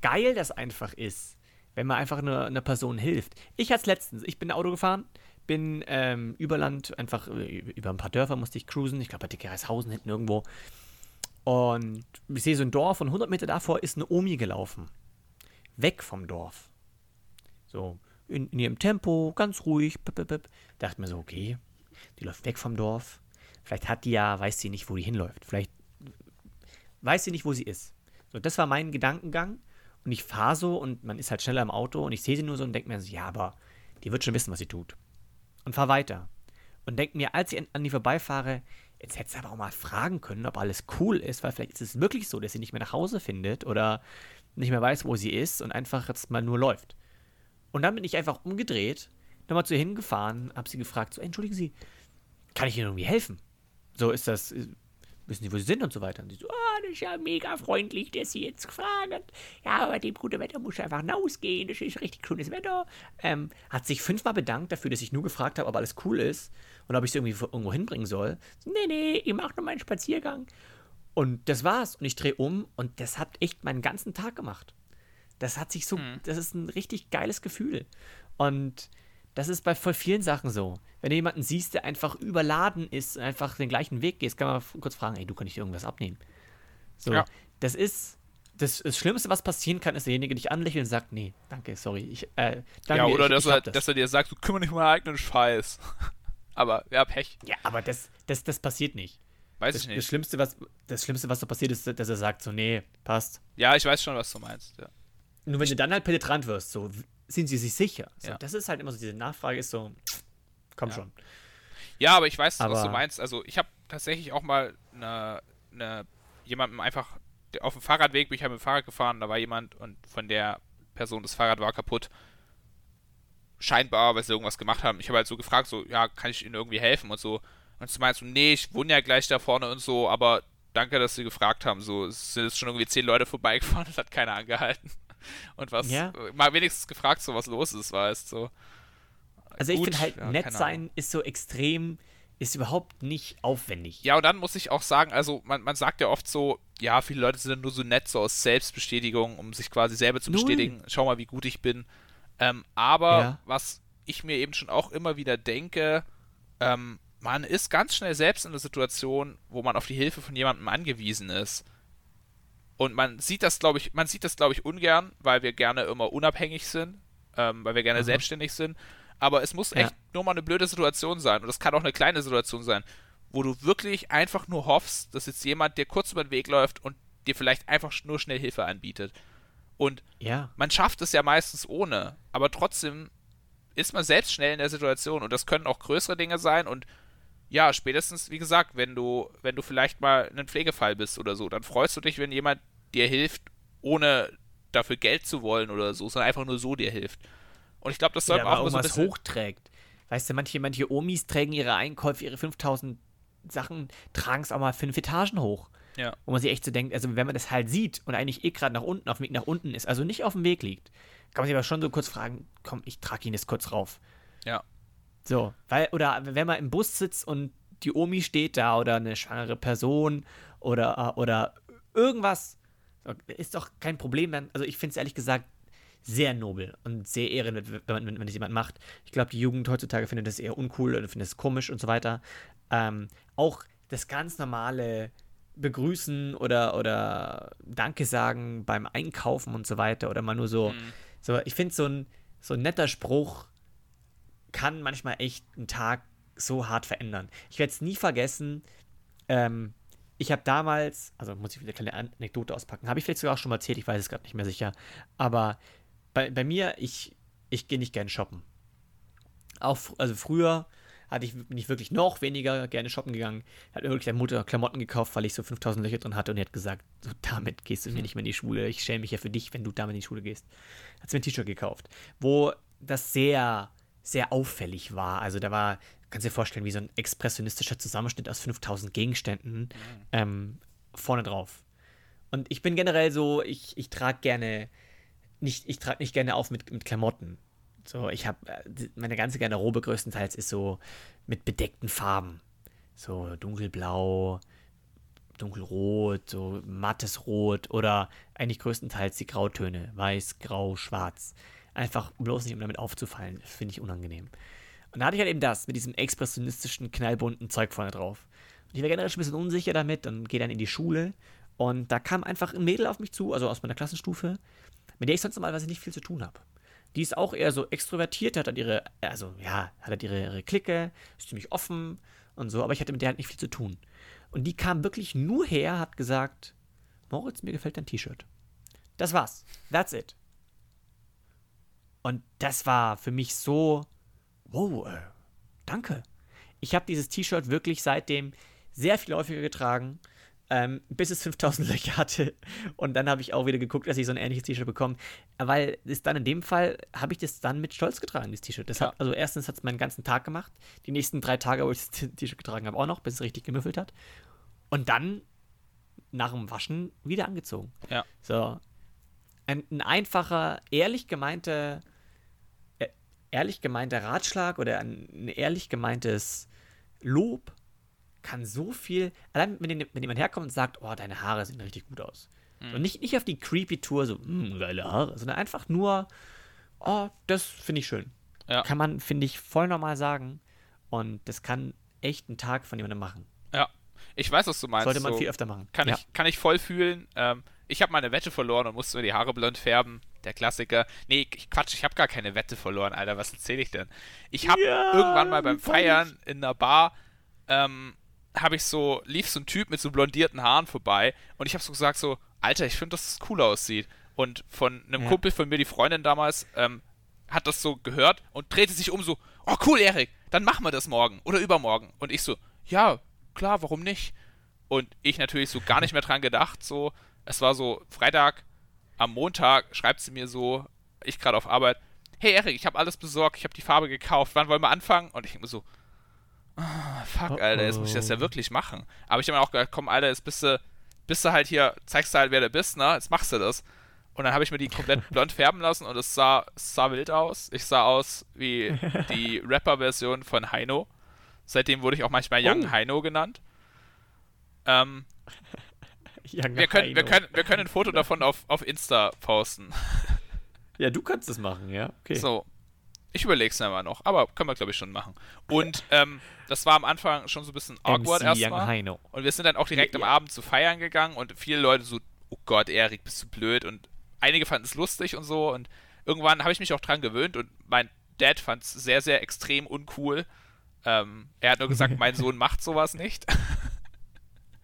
geil das einfach ist, wenn man einfach nur einer Person hilft. Ich hatte es letztens, ich bin Auto gefahren, bin ähm, über Land, einfach über ein paar Dörfer musste ich cruisen, ich glaube bei Dickerhaushausen hinten irgendwo. Und ich sehe so ein Dorf und 100 Meter davor ist eine Omi gelaufen. Weg vom Dorf. So, in, in ihrem Tempo, ganz ruhig. Pip, pip, pip. Dachte mir so, okay, die läuft weg vom Dorf. Vielleicht hat die ja, weiß sie nicht, wo die hinläuft. Vielleicht weiß sie nicht, wo sie ist. So, das war mein Gedankengang. Und ich fahre so und man ist halt schneller im Auto und ich sehe sie nur so und denke mir so, ja, aber die wird schon wissen, was sie tut. Und fahr weiter. Und denke mir, als ich an, an die vorbeifahre, jetzt hätte sie aber auch mal fragen können, ob alles cool ist, weil vielleicht ist es wirklich so, dass sie nicht mehr nach Hause findet oder nicht mehr weiß, wo sie ist und einfach jetzt mal nur läuft. Und dann bin ich einfach umgedreht, nochmal zu ihr hingefahren, habe sie gefragt, so, entschuldigen Sie, kann ich Ihnen irgendwie helfen? So ist das, äh, wissen Sie, wo Sie sind und so weiter. Und sie so, ah, das ist ja mega freundlich, dass Sie jetzt gefahren hat. Ja, aber bei dem guten Wetter muss ich einfach rausgehen, das ist richtig schönes Wetter. Ähm, hat sich fünfmal bedankt dafür, dass ich nur gefragt habe, ob alles cool ist und ob ich sie irgendwie irgendwo hinbringen soll. So, nee, nee, ich mache nur meinen Spaziergang. Und das war's. Und ich drehe um und das hat echt meinen ganzen Tag gemacht. Das hat sich so, das ist ein richtig geiles Gefühl. Und das ist bei voll vielen Sachen so. Wenn du jemanden siehst, der einfach überladen ist und einfach den gleichen Weg geht, kann man kurz fragen, ey, du kann ich dir irgendwas abnehmen. So, Ja. das ist das, das Schlimmste, was passieren kann, ist derjenige, der dich anlächelt und sagt, nee, danke, sorry, ich, äh, danke, ja, oder ich, dass, ich er, das. dass er dir sagt, du kümmere dich um deinen eigenen Scheiß. Aber, ja, Pech. ja, aber das, das, das passiert nicht. Weiß Das, ich das, nicht. Schlimmste, was, das Schlimmste, was so passiert, ist, dass er sagt, so, nee, passt. Ja, ich weiß schon, was du meinst. Ja. Nur wenn du dann halt penetrant wirst, so, sind sie sich sicher? So, Ja. Das ist halt immer so, diese Nachfrage ist so, komm Ja. schon. Ja, aber ich weiß, was Aber- du meinst. Also ich habe tatsächlich auch mal eine, eine, jemandem einfach auf dem Fahrradweg bin ich halt mit dem Fahrrad gefahren, da war jemand und von der Person das Fahrrad war kaputt. Scheinbar, weil sie irgendwas gemacht haben. Ich habe halt so gefragt, so, ja, kann ich ihnen irgendwie helfen und so. Und sie meint so, nee, ich wohne ja gleich da vorne und so, aber danke, dass sie gefragt haben. So, es sind jetzt schon irgendwie zehn Leute vorbeigefahren, das hat keiner angehalten. Und was, Ja. mal wenigstens gefragt, so was los ist, weißt so. Also ich finde halt, ja, nett sein ist so extrem, ist überhaupt nicht aufwendig. Ja, und dann muss ich auch sagen, also man, man sagt ja oft so, ja, viele Leute sind nur so nett, so aus Selbstbestätigung, um sich quasi selber zu Null. bestätigen, schau mal, wie gut ich bin. Ähm, aber Ja. was ich mir eben schon auch immer wieder denke, ähm, man ist ganz schnell selbst in einer Situation, wo man auf die Hilfe von jemandem angewiesen ist. Und man sieht das, glaube ich, man sieht das, glaube ich, ungern, weil wir gerne immer unabhängig sind, ähm, weil wir gerne Aha. selbstständig sind. Aber es muss Ja. echt nur mal eine blöde Situation sein. Und das kann auch eine kleine Situation sein, wo du wirklich einfach nur hoffst, dass jetzt jemand dir kurz über den Weg läuft und dir vielleicht einfach nur schnell Hilfe anbietet. Und Ja. man schafft es ja meistens ohne, aber trotzdem ist man selbst schnell in der Situation und das können auch größere Dinge sein und ja, spätestens, wie gesagt, wenn du, wenn du vielleicht mal ein Pflegefall bist oder so, dann freust du dich, wenn jemand dir hilft, ohne dafür Geld zu wollen oder so, sondern einfach nur so dir hilft. Und ich glaube, das soll ja, auch so ein bisschen hochträgt. Weißt du, manche, manche Omis trägen ihre Einkäufe, ihre 5000 Sachen, tragen es auch mal fünf Etagen hoch. Ja. Wo man sich echt so denkt, also wenn man das halt sieht und eigentlich eh gerade nach unten, auf dem Weg nach unten ist, also nicht auf dem Weg liegt, kann man sich aber schon so kurz fragen, komm, ich trage ihn jetzt kurz rauf. Ja. So, weil, oder wenn man im Bus sitzt und die Omi steht da oder eine schwangere Person oder, oder irgendwas, ist doch kein Problem. Also ich finde es ehrlich gesagt sehr nobel und sehr ehrend, wenn, man, wenn, wenn das jemand macht. Ich glaube, die Jugend heutzutage findet das eher uncool oder findet es komisch und so weiter. Ähm, auch das ganz normale Begrüßen oder, oder Danke sagen beim Einkaufen und so weiter oder mal nur so. Mhm. so ich finde, so ein, so ein netter Spruch kann manchmal echt einen Tag so hart verändern. Ich werde es nie vergessen. Ähm, ich habe damals, also muss ich wieder eine kleine Anekdote auspacken, habe ich vielleicht sogar auch schon mal erzählt, ich weiß es gerade nicht mehr sicher. Aber bei, bei mir, ich, ich gehe nicht gerne shoppen. Auch, also früher hatte ich, bin ich wirklich noch weniger gerne shoppen gegangen. Hat mir wirklich der Mutter Klamotten gekauft, weil ich so 5000 Löcher drin hatte und die hat gesagt, so damit gehst du mir nicht mehr in die Schule. Ich schäme mich ja für dich, wenn du damit in die Schule gehst. Hat sie mir ein T-Shirt gekauft, wo das sehr, sehr auffällig war. Also da war, kannst du dir vorstellen, wie so ein expressionistischer Zusammenschnitt aus 5000 Gegenständen mhm. ähm, vorne drauf. Und ich bin generell so, ich, ich trage gerne, nicht, ich trage nicht gerne auf mit, mit Klamotten. So, ich habe, äh, meine ganze Garderobe größtenteils ist so mit bedeckten Farben. So dunkelblau, dunkelrot, so mattes Rot oder eigentlich größtenteils die Grautöne. Weiß, grau, schwarz. Einfach bloß nicht, um damit aufzufallen. Finde ich unangenehm. Und da hatte ich halt eben das mit diesem expressionistischen, knallbunten Zeug vorne drauf. Und ich war generell schon ein bisschen unsicher damit und gehe dann in die Schule. Und da kam einfach ein Mädel auf mich zu, also aus meiner Klassenstufe, mit der ich sonst normalerweise nicht viel zu tun habe. Die ist auch eher so extrovertiert, hat halt ihre, also ja, hat halt ihre, ihre Clique, ist ziemlich offen und so, aber ich hatte mit der halt nicht viel zu tun. Und die kam wirklich nur her, hat gesagt, Moritz, mir gefällt dein T-Shirt. Das war's. That's it. Und das war für mich so, wow, äh, danke. Ich habe dieses T-Shirt wirklich seitdem sehr viel häufiger getragen ähm, bis es 5000 Löcher hatte. Und dann habe ich auch wieder geguckt, dass ich so ein ähnliches T-Shirt bekomme. Weil es dann in dem Fall, habe ich das dann mit Stolz getragen, dieses T-Shirt. Ja. also erstens hat es meinen ganzen Tag gemacht. Die nächsten drei Tage, wo ich das T-Shirt getragen habe, auch noch, bis es richtig gemüffelt hat. Und dann nach dem Waschen wieder angezogen. Ja. So. Ein, ein einfacher, ehrlich gemeinter, ehrlich gemeinter Ratschlag oder ein, ehrlich gemeintes Lob kann so viel, allein wenn, wenn jemand herkommt und sagt, oh, deine Haare sehen richtig gut aus. Mhm. Und nicht, nicht auf die creepy Tour so, hm, geile Haare, sondern einfach nur, oh, das finde ich schön. Ja. Kann man, finde ich, voll normal sagen. Und das kann echt einen Tag von jemandem machen. Ja, ich weiß, was du meinst. Sollte man so, viel öfter machen. Kann, ja. ich, kann ich voll fühlen. Ähm, ich habe meine Wette verloren und musste mir die Haare blond färben. Der Klassiker. Nee, Quatsch, ich habe gar keine Wette verloren, Alter. Was erzähle ich denn? Ich habe ja, irgendwann mal beim Feiern in einer Bar ähm, habe ich so, lief so ein Typ mit so blondierten Haaren vorbei und ich habe so gesagt so, Alter, ich finde, dass es cool aussieht. Und von einem ja. Kumpel von mir, die Freundin damals, ähm, hat das so gehört und drehte sich um so, oh cool, Erik, dann machen wir das morgen oder übermorgen. Und ich so, ja, klar, warum nicht? Und ich natürlich so gar nicht mehr dran gedacht, so, es war so Freitag, am Montag schreibt sie mir so, ich gerade auf Arbeit, hey Erik, ich habe alles besorgt, ich habe die Farbe gekauft, wann wollen wir anfangen? Und ich denke mir so, Ah, fuck, oh Alter, jetzt muss ich das ja wirklich machen. Aber ich habe mir auch gedacht, komm, Alter, jetzt bist du, bist du halt hier, zeigst du halt, wer du bist, ne? Jetzt machst du das. Und dann habe ich mir die komplett blond färben lassen und es sah, sah wild aus. Ich sah aus wie die Rapper-Version von Heino. Seitdem wurde ich auch manchmal Young oh. Heino genannt. Ähm, wir, können, wir, können, wir können ein Foto davon auf, auf Insta posten. Ja, du kannst es machen, ja. Okay. So, ich überlege es mal noch, aber können wir, glaube ich, schon machen. Und ähm, das war am Anfang schon so ein bisschen awkward erstmal. Und wir sind dann auch direkt ja, am ja. Abend zu feiern gegangen und viele Leute so, oh Gott, Erik, bist du blöd. Und einige fanden es lustig und so. Und irgendwann habe ich mich auch dran gewöhnt und mein Dad fand es sehr, sehr extrem uncool. Ähm, er hat nur gesagt, mein Sohn macht sowas nicht.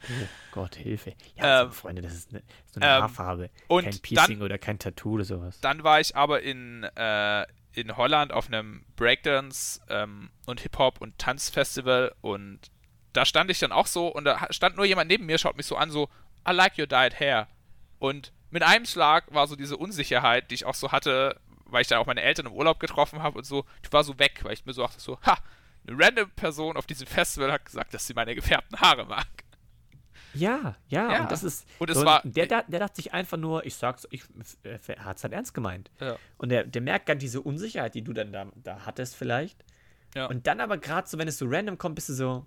Oh Gott, Hilfe. Ja, ähm, so, Freunde, das ist, eine, so eine ähm, Haarfarbe. Und kein Piercing dann, oder kein Tattoo oder sowas. Dann war ich aber in, äh, in Holland auf einem Breakdance ähm, und Hip-Hop und Tanzfestival und da stand ich dann auch so und da stand nur jemand neben mir, schaut mich so an, so, I like your dyed hair. Und mit einem Schlag war so diese Unsicherheit, die ich auch so hatte, weil ich da auch meine Eltern im Urlaub getroffen habe und so, die war so weg, weil ich mir so dachte, so, ha, eine random Person auf diesem Festival hat gesagt, dass sie meine gefärbten Haare mag. Ja, ja, Ja. und das ist. Und es so, war- Der, der, der dachte sich einfach nur, ich sag's, ich, er hat's halt ernst gemeint. Ja. Und der, der merkt gar diese Unsicherheit, die du dann da, da hattest, vielleicht. Ja. Und dann aber gerade so, wenn es so random kommt, bist du so,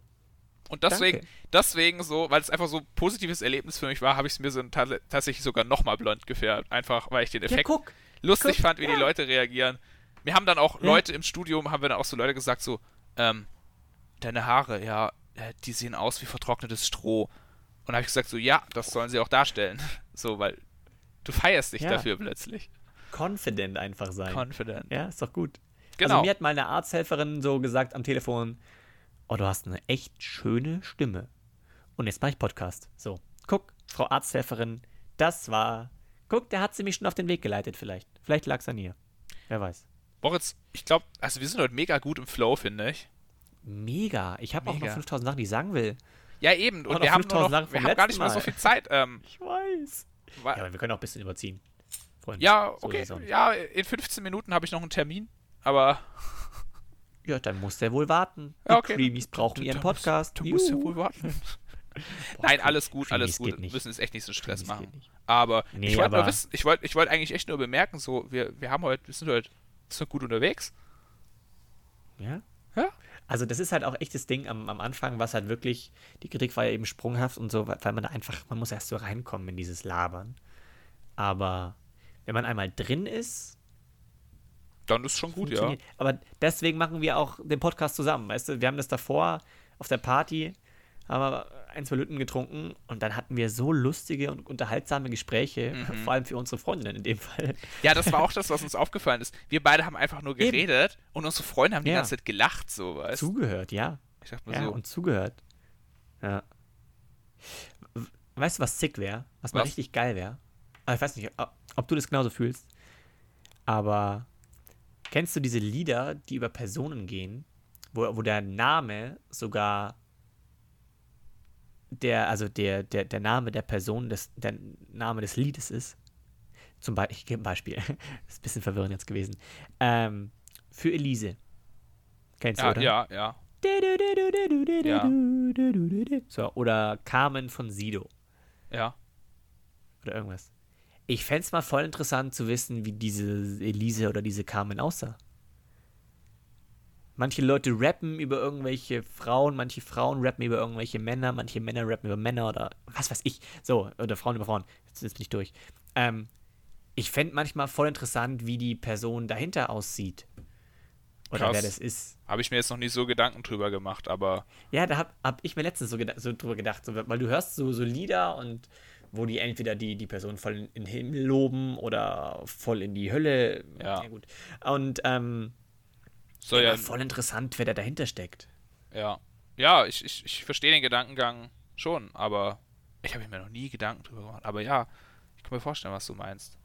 Und deswegen, Danke. deswegen so, weil es einfach so ein positives Erlebnis für mich war, habe ich es mir so ta tatsächlich sogar nochmal blond gefärbt. Einfach, weil ich den Effekt guck. lustig guck, fand, wie die Leute reagieren. Mir haben dann auch Ja. Leute im Studium, haben wir dann auch so Leute gesagt, so, ähm, deine Haare, ja, äh, die sehen aus wie vertrocknetes Stroh. Und habe ich gesagt, so, ja, das sollen sie auch darstellen. So, weil du feierst dich Ja. dafür plötzlich. Confident einfach sein. Confident. ja, ist doch gut. Genau. Also mir hat mal eine Arzthelferin so gesagt am Telefon, oh, du hast eine echt schöne Stimme. Und jetzt mache ich Podcast. So, guck, Frau Arzthelferin, das war, guck, der hat sie mich schon auf den Weg geleitet vielleicht. Vielleicht lag es an ihr. Wer weiß. Moritz, ich glaube, also wir sind heute mega gut im Flow, finde ich. Mega. Ich habe auch noch Mega. 5000 Sachen, die ich sagen will. Ja, eben. Und wir haben, nur 5000 noch, wir haben gar nicht mal so viel Zeit. Ähm, Ich weiß. Ja, aber wir können auch ein bisschen überziehen. Freunde. Ja, So okay. nicht. ja, in 15 Minuten habe ich noch einen Termin. Aber Ja, dann muss der wohl warten. Die Ja, okay. Creamies brauchen ihren Podcast. du musst ja wohl warten. Boah, Nein, alles gut, alles gut. Wir müssen jetzt echt nicht so Stress Creamies machen. Aber Nee, ich wollte ich wollte ich wollte eigentlich echt nur bemerken, so, wir, wir haben heute, wir sind heute sind gut unterwegs. Ja? Also das ist halt auch echt das Ding am, am Anfang, was halt wirklich, die Kritik war ja eben sprunghaft und so, weil man da einfach, man muss erst so reinkommen in dieses Labern. Aber wenn man einmal drin ist, Dann ist schon gut, ja. Aber deswegen machen wir auch den Podcast zusammen, weißt du? Wir haben das davor auf der Party, haben wir ein, zwei Lütten getrunken und dann hatten wir so lustige und unterhaltsame Gespräche, Mhm. vor allem für unsere Freundinnen in dem Fall. Ja, das war auch das, was uns aufgefallen ist. Wir beide haben einfach nur Eben. geredet und unsere Freunde haben die Ja. ganze Zeit gelacht, so, weißt? Zugehört, ja. Ich dachte mir Ja, so, und zugehört. Ja. Weißt du, was sick wäre? Was mal Was? richtig geil wäre? Ich weiß nicht, ob, ob du das genauso fühlst. Aber kennst du diese Lieder, die über Personen gehen, wo, wo der Name sogar der, also der, der, der Name der Person, des, der Name des Liedes ist? Zum Beispiel, ich gebe ein Beispiel. das ist ein bisschen verwirrend jetzt gewesen. Ähm, für Elise. Kennst du, ja, oder? ja, ja. So, oder Carmen von Sido Ja. oder irgendwas. Ich fände es mal voll interessant zu wissen, wie diese Elise oder diese Carmen aussah. Manche Leute rappen über irgendwelche Frauen, manche Frauen rappen über irgendwelche Männer, manche Männer rappen über Männer oder was weiß ich. So, oder Frauen über Frauen. Jetzt, jetzt bin ich durch. Ähm, ich fände manchmal voll interessant, wie die Person dahinter aussieht. Oder Krass. wer das ist. Habe ich mir jetzt noch nie so Gedanken drüber gemacht, aber Ja, da hab, hab ich mir letztens so, so drüber gedacht, so, weil du hörst so, so Lieder und wo die entweder die, die Person voll in, den Himmel loben oder voll in die Hölle. Ja. gut. Und ähm, soll ja, ja, voll interessant, wer da dahinter steckt. ja. Ja, ich, ich, ich verstehe den Gedankengang schon, aber ich habe mir noch nie Gedanken drüber gemacht. Aber ja, ich kann mir vorstellen, was du meinst.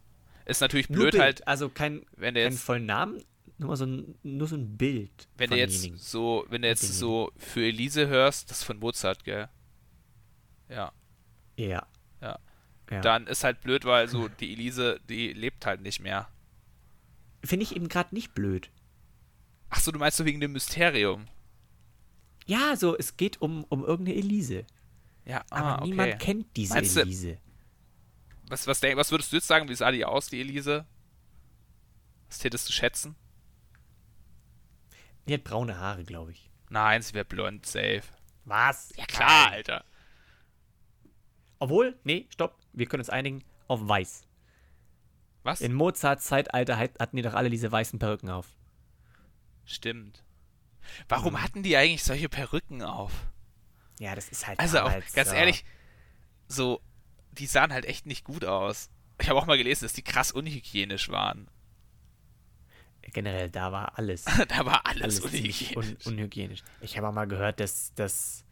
Ist natürlich blöd Bild, halt, also kein, wenn der kein jetzt vollen Namen, nur so ein, nur so ein Bild. wenn du jetzt so, wenn du jetzt so für Elise hörst, das ist von Mozart, gell? Ja. Ja. Ja. ja. Dann ist halt blöd, weil so die Elise, die lebt halt nicht mehr. Finde ich eben gerade nicht blöd. Ach so, du meinst so wegen dem Mysterium? Ja, so, es geht um, um irgendeine Elise. Ja, Aber ah, okay. niemand kennt diese Meinst du- Elise. Was, was, denk, was würdest du jetzt sagen, wie sah die aus, die Elise? Was tätest du schätzen? Die hat braune Haare, glaube ich. Nein, sie wäre blond, safe. Was? Ja klar, Nein. Alter. Obwohl, nee, stopp, wir können uns einigen auf weiß. Was? In Mozarts Zeitalter hat- hatten die doch alle diese weißen Perücken auf. Stimmt. Warum Mhm. hatten die eigentlich solche Perücken auf? Ja, das ist halt Also auch, ganz so. ehrlich, so, die sahen halt echt nicht gut aus. Ich habe auch mal gelesen, dass die krass unhygienisch waren. Generell, da war alles, da war alles, alles unhygienisch. un unhygienisch. Ich habe auch mal gehört, dass, dass,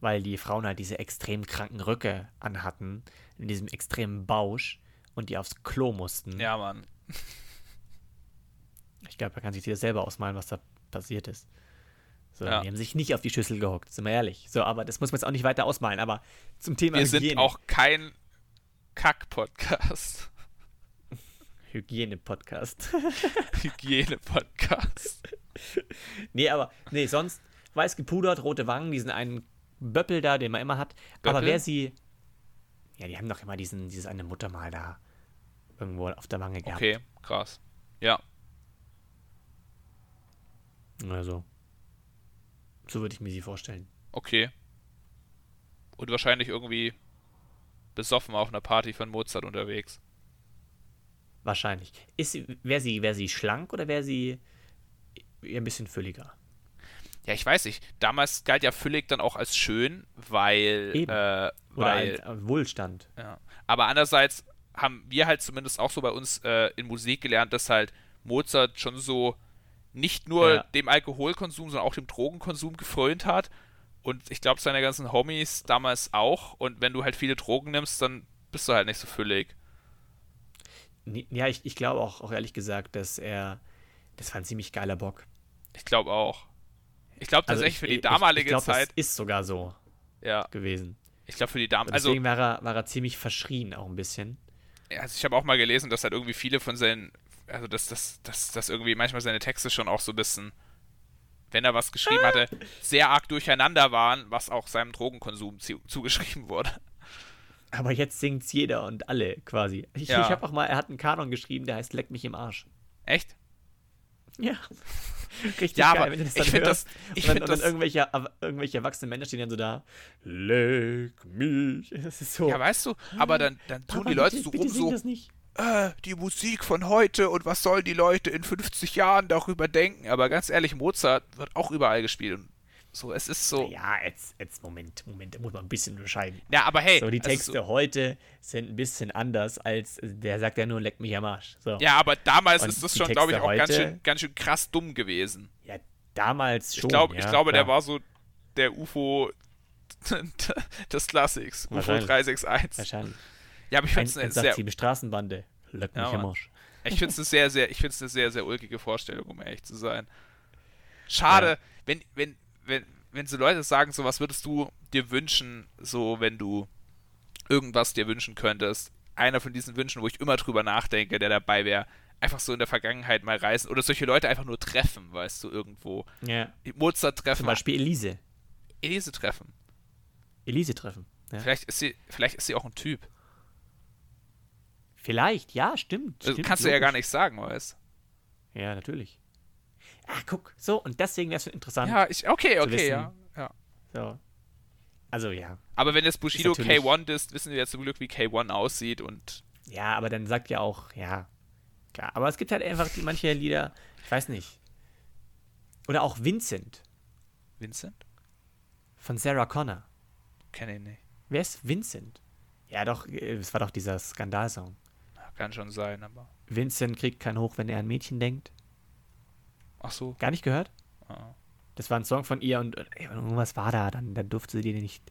weil die Frauen halt diese extrem kranken Röcke anhatten, in diesem extremen Bausch und die aufs Klo mussten, ja, Mann. Ich glaube, er kann sich das selber ausmalen, was da passiert ist. So, Ja. Die haben sich nicht auf die Schüssel gehockt, sind wir ehrlich. So, aber das muss man jetzt auch nicht weiter ausmalen. Aber zum Thema Wir sind Hygiene. auch kein Kack-Podcast. Hygiene-Podcast. Hygiene-Podcast. nee, aber, nee, sonst weiß gepudert, rote Wangen, diesen einen Böppel da, den man immer hat. Aber Böppel? wer sie. Ja, die haben doch immer diesen, dieses eine Muttermal da irgendwo auf der Wange gehabt. Okay, krass. Ja, Also. So würde ich mir sie vorstellen. okay. Und wahrscheinlich irgendwie besoffen auf einer Party von Mozart unterwegs. Wahrscheinlich. Wäre sie, wäre sie schlank oder wäre sie eher ein bisschen fülliger? Ja, ich weiß nicht. Damals galt ja Füllig dann auch als schön, weil. Eben. Äh, Oder weil ein, ein Wohlstand. Ja. Aber andererseits haben wir halt zumindest auch so bei uns äh, in Musik gelernt, dass halt Mozart schon so nicht nur Ja. dem Alkoholkonsum, sondern auch dem Drogenkonsum gefrönt hat. Und ich glaube, seine ganzen Homies damals auch. Und wenn du halt viele Drogen nimmst, dann bist du halt nicht so füllig. Ja, ich, ich glaube auch, auch ehrlich gesagt, dass er. Das war ein ziemlich geiler Bock. Ich glaube auch. Ich glaube Also tatsächlich ich- für die ich- damalige ich glaub, Zeit. Das ist sogar so Ja, gewesen. ich glaube für die Dam Und also, deswegen war, er, war er ziemlich verschrien, auch ein bisschen. also ich habe auch mal gelesen, dass halt irgendwie viele von seinen, also dass, dass, dass, dass irgendwie manchmal seine Texte schon auch so ein bisschen, wenn er was geschrieben hatte, sehr arg durcheinander waren, was auch seinem Drogenkonsum zu, zugeschrieben wurde. Aber jetzt singt's jeder und alle quasi. Ich, Ja. ich habe auch mal, er hat einen Kanon geschrieben, der heißt Leck mich im Arsch. Echt? Ja. Richtig Ja, geil, aber wenn du das ich dann find hörst. das- ich und dann, und dann das- irgendwelche, irgendwelche erwachsenen Männer stehen dann so da. Leck mich. Das ist so. Ja, weißt du, aber dann, dann tun Papa, die Leute bitte, so rum so, das nicht. Äh, die Musik von heute und was sollen die Leute in 50 Jahren darüber denken? Aber ganz ehrlich, Mozart wird auch überall gespielt. Und so, es ist so. Ja, jetzt, jetzt, Moment, Moment, da muss man ein bisschen unterscheiden. Ja, aber hey. So, die also Texte so- heute sind ein bisschen anders als, der sagt ja nur, leck mich am Arsch. So. ja, aber damals Und ist das schon, glaube ich, auch ganz heute- schön, ganz schön krass dumm gewesen. Ja, damals schon. ich, glaub, ja, ich glaube, der klar. war so der UFO des Classics. UFO Wahrscheinlich. 361. Wahrscheinlich. Ja, aber ich finde es eine sehr, 187 Straßenbande. Leck mich Ja, am. Arsch. ich find's eine sehr, sehr, ich finde es eine sehr, sehr ulkige Vorstellung, um ehrlich zu sein. Schade, Ja. wenn, wenn, wenn, wenn so Leute sagen, so was würdest du dir wünschen, so wenn du irgendwas dir wünschen könntest. Einer von diesen Wünschen, wo ich immer drüber nachdenke, der dabei wäre, einfach so in der Vergangenheit mal reisen oder solche Leute einfach nur treffen, weißt du, irgendwo. Ja. Mozart Zum treffen, Beispiel Elise. Elise treffen. Elise treffen. Ja. Vielleicht ist sie, vielleicht ist sie auch ein Typ. Vielleicht, ja, stimmt. Das stimmt kannst du ja gar logisch. nicht sagen, weißt Ja, natürlich. Ah, guck, so, und deswegen wäre es interessant. Ja, ich, okay, okay, ja. ja. So. Also, ja. Aber wenn jetzt Bushido Ist natürlich- K1 ist, wissen wir ja zum Glück, wie K1 aussieht und Ja, aber dann sagt ja auch, ja, klar. Aber es gibt halt einfach manche Lieder, ich weiß nicht. Oder auch Vincent Vincent? von Sarah Connor. Kenne ihn nicht. Wer ist Vincent? Ja, doch, äh, es war doch dieser Skandalsong. Kann schon sein, aber. Vincent kriegt kein Hoch, wenn er an Mädchen denkt. Ach so. Gar nicht gehört? Ah. Das war ein Song von ihr und äh, irgendwas war da, dann, dann durfte sie den nicht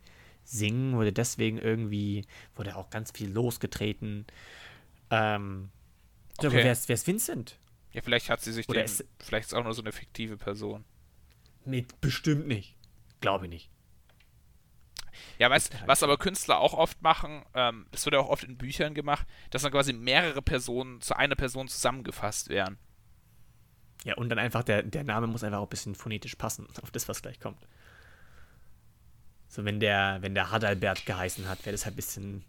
singen, wurde deswegen irgendwie, wurde auch ganz viel losgetreten. Ähm, so, aber Okay. wer ist, wer ist Vincent? Ja, vielleicht hat sie sich Oder den, ist- vielleicht ist auch nur so eine fiktive Person. Mit bestimmt nicht. Glaube ich nicht. Ja, weißt halt was aber Künstler auch oft machen, ähm, das wird ja auch oft in Büchern gemacht, dass dann quasi mehrere Personen zu einer Person zusammengefasst werden. Ja, und dann einfach, der, der Name muss einfach auch ein bisschen phonetisch passen auf das, was gleich kommt. So, wenn der, wenn der Hadalbert geheißen hat, wäre das halt ein bisschen,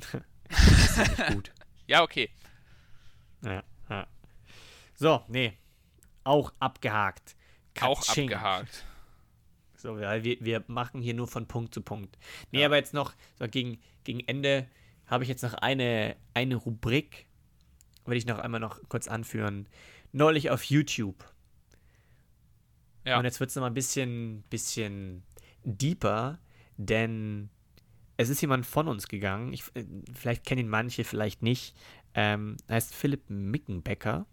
bisschen nicht gut. Ja, okay. Ja, ja. So, nee. Auch abgehakt. Auch Katsching. abgehakt. So, weil wir, wir machen hier nur von Punkt zu Punkt. Nee, aber jetzt noch, so gegen, gegen Ende habe ich jetzt noch eine, eine Rubrik, will ich noch einmal noch kurz anführen. Neulich auf YouTube. Ja. Und jetzt wird es nochmal ein bisschen, bisschen deeper, denn es ist jemand von uns gegangen. Ich, äh, vielleicht kennen ihn manche, vielleicht nicht. Ähm, er heißt Philipp Mickenbecker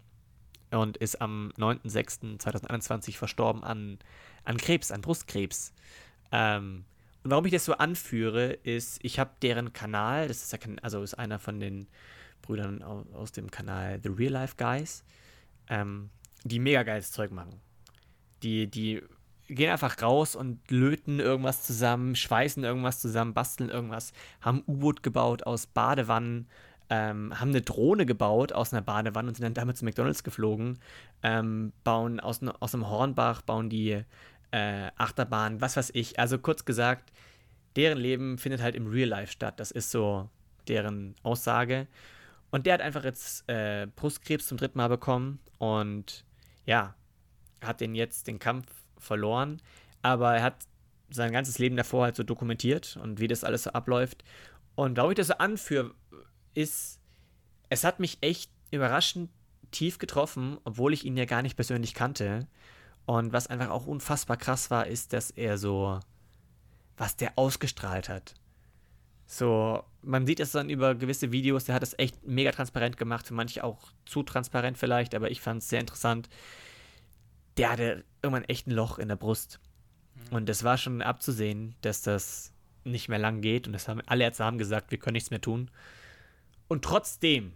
und ist am 9.06.2021 verstorben an, an Krebs, an Brustkrebs. Ähm, und warum ich das so anführe, ist, ich habe deren Kanal, das ist ja also ist einer von den Brüdern au- aus dem Kanal The Real Life Guys. Ähm, die mega geiles Zeug machen. Die, die gehen einfach raus und löten irgendwas zusammen, schweißen irgendwas zusammen, basteln irgendwas, haben U-Boot gebaut aus Badewannen, ähm, haben eine Drohne gebaut aus einer Badewanne und sind dann damit zu McDonalds geflogen, ähm, bauen aus, aus einem Hornbach, bauen die äh, Achterbahn, was weiß ich. Also kurz gesagt, deren Leben findet halt im Real Life statt. Das ist so deren Aussage. Und der hat einfach jetzt äh, Brustkrebs zum dritten Mal bekommen und ja, hat den jetzt den Kampf verloren, aber er hat sein ganzes Leben davor halt so dokumentiert und wie das alles so abläuft. Und warum ich das so anführe, ist, es hat mich echt überraschend tief getroffen, obwohl ich ihn ja gar nicht persönlich kannte. Und was einfach auch unfassbar krass war, ist, dass er so, was der ausgestrahlt hat. So, man sieht es dann über gewisse Videos, der hat es echt mega transparent gemacht, für manche auch zu transparent vielleicht, aber ich fand es sehr interessant. Der hatte irgendwann echt ein Loch in der Brust. Mhm. Und es war schon abzusehen, dass das nicht mehr lang geht. Und das haben alle Ärzte haben gesagt, wir können nichts mehr tun. Und trotzdem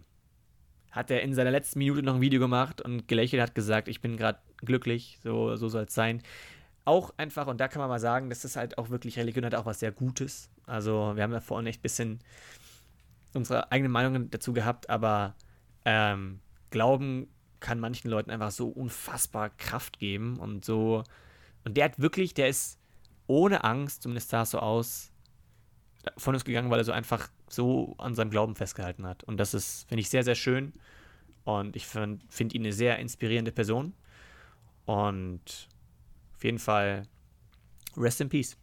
hat er in seiner letzten Minute noch ein Video gemacht und gelächelt hat gesagt, ich bin gerade glücklich, so, so soll es sein. Auch einfach, und da kann man mal sagen, das ist halt auch wirklich, Religion hat auch was sehr Gutes. Also wir haben ja vorhin echt ein bisschen unsere eigenen Meinungen dazu gehabt, aber ähm, Glauben kann manchen Leuten einfach so unfassbar Kraft geben und so. Und der hat wirklich, der ist ohne Angst, zumindest sah es so aus, von uns gegangen, weil er so einfach so an seinem Glauben festgehalten hat. Und das ist, finde ich, sehr, sehr schön. Und ich finde find ihn eine sehr inspirierende Person. Und auf jeden Fall, rest in peace.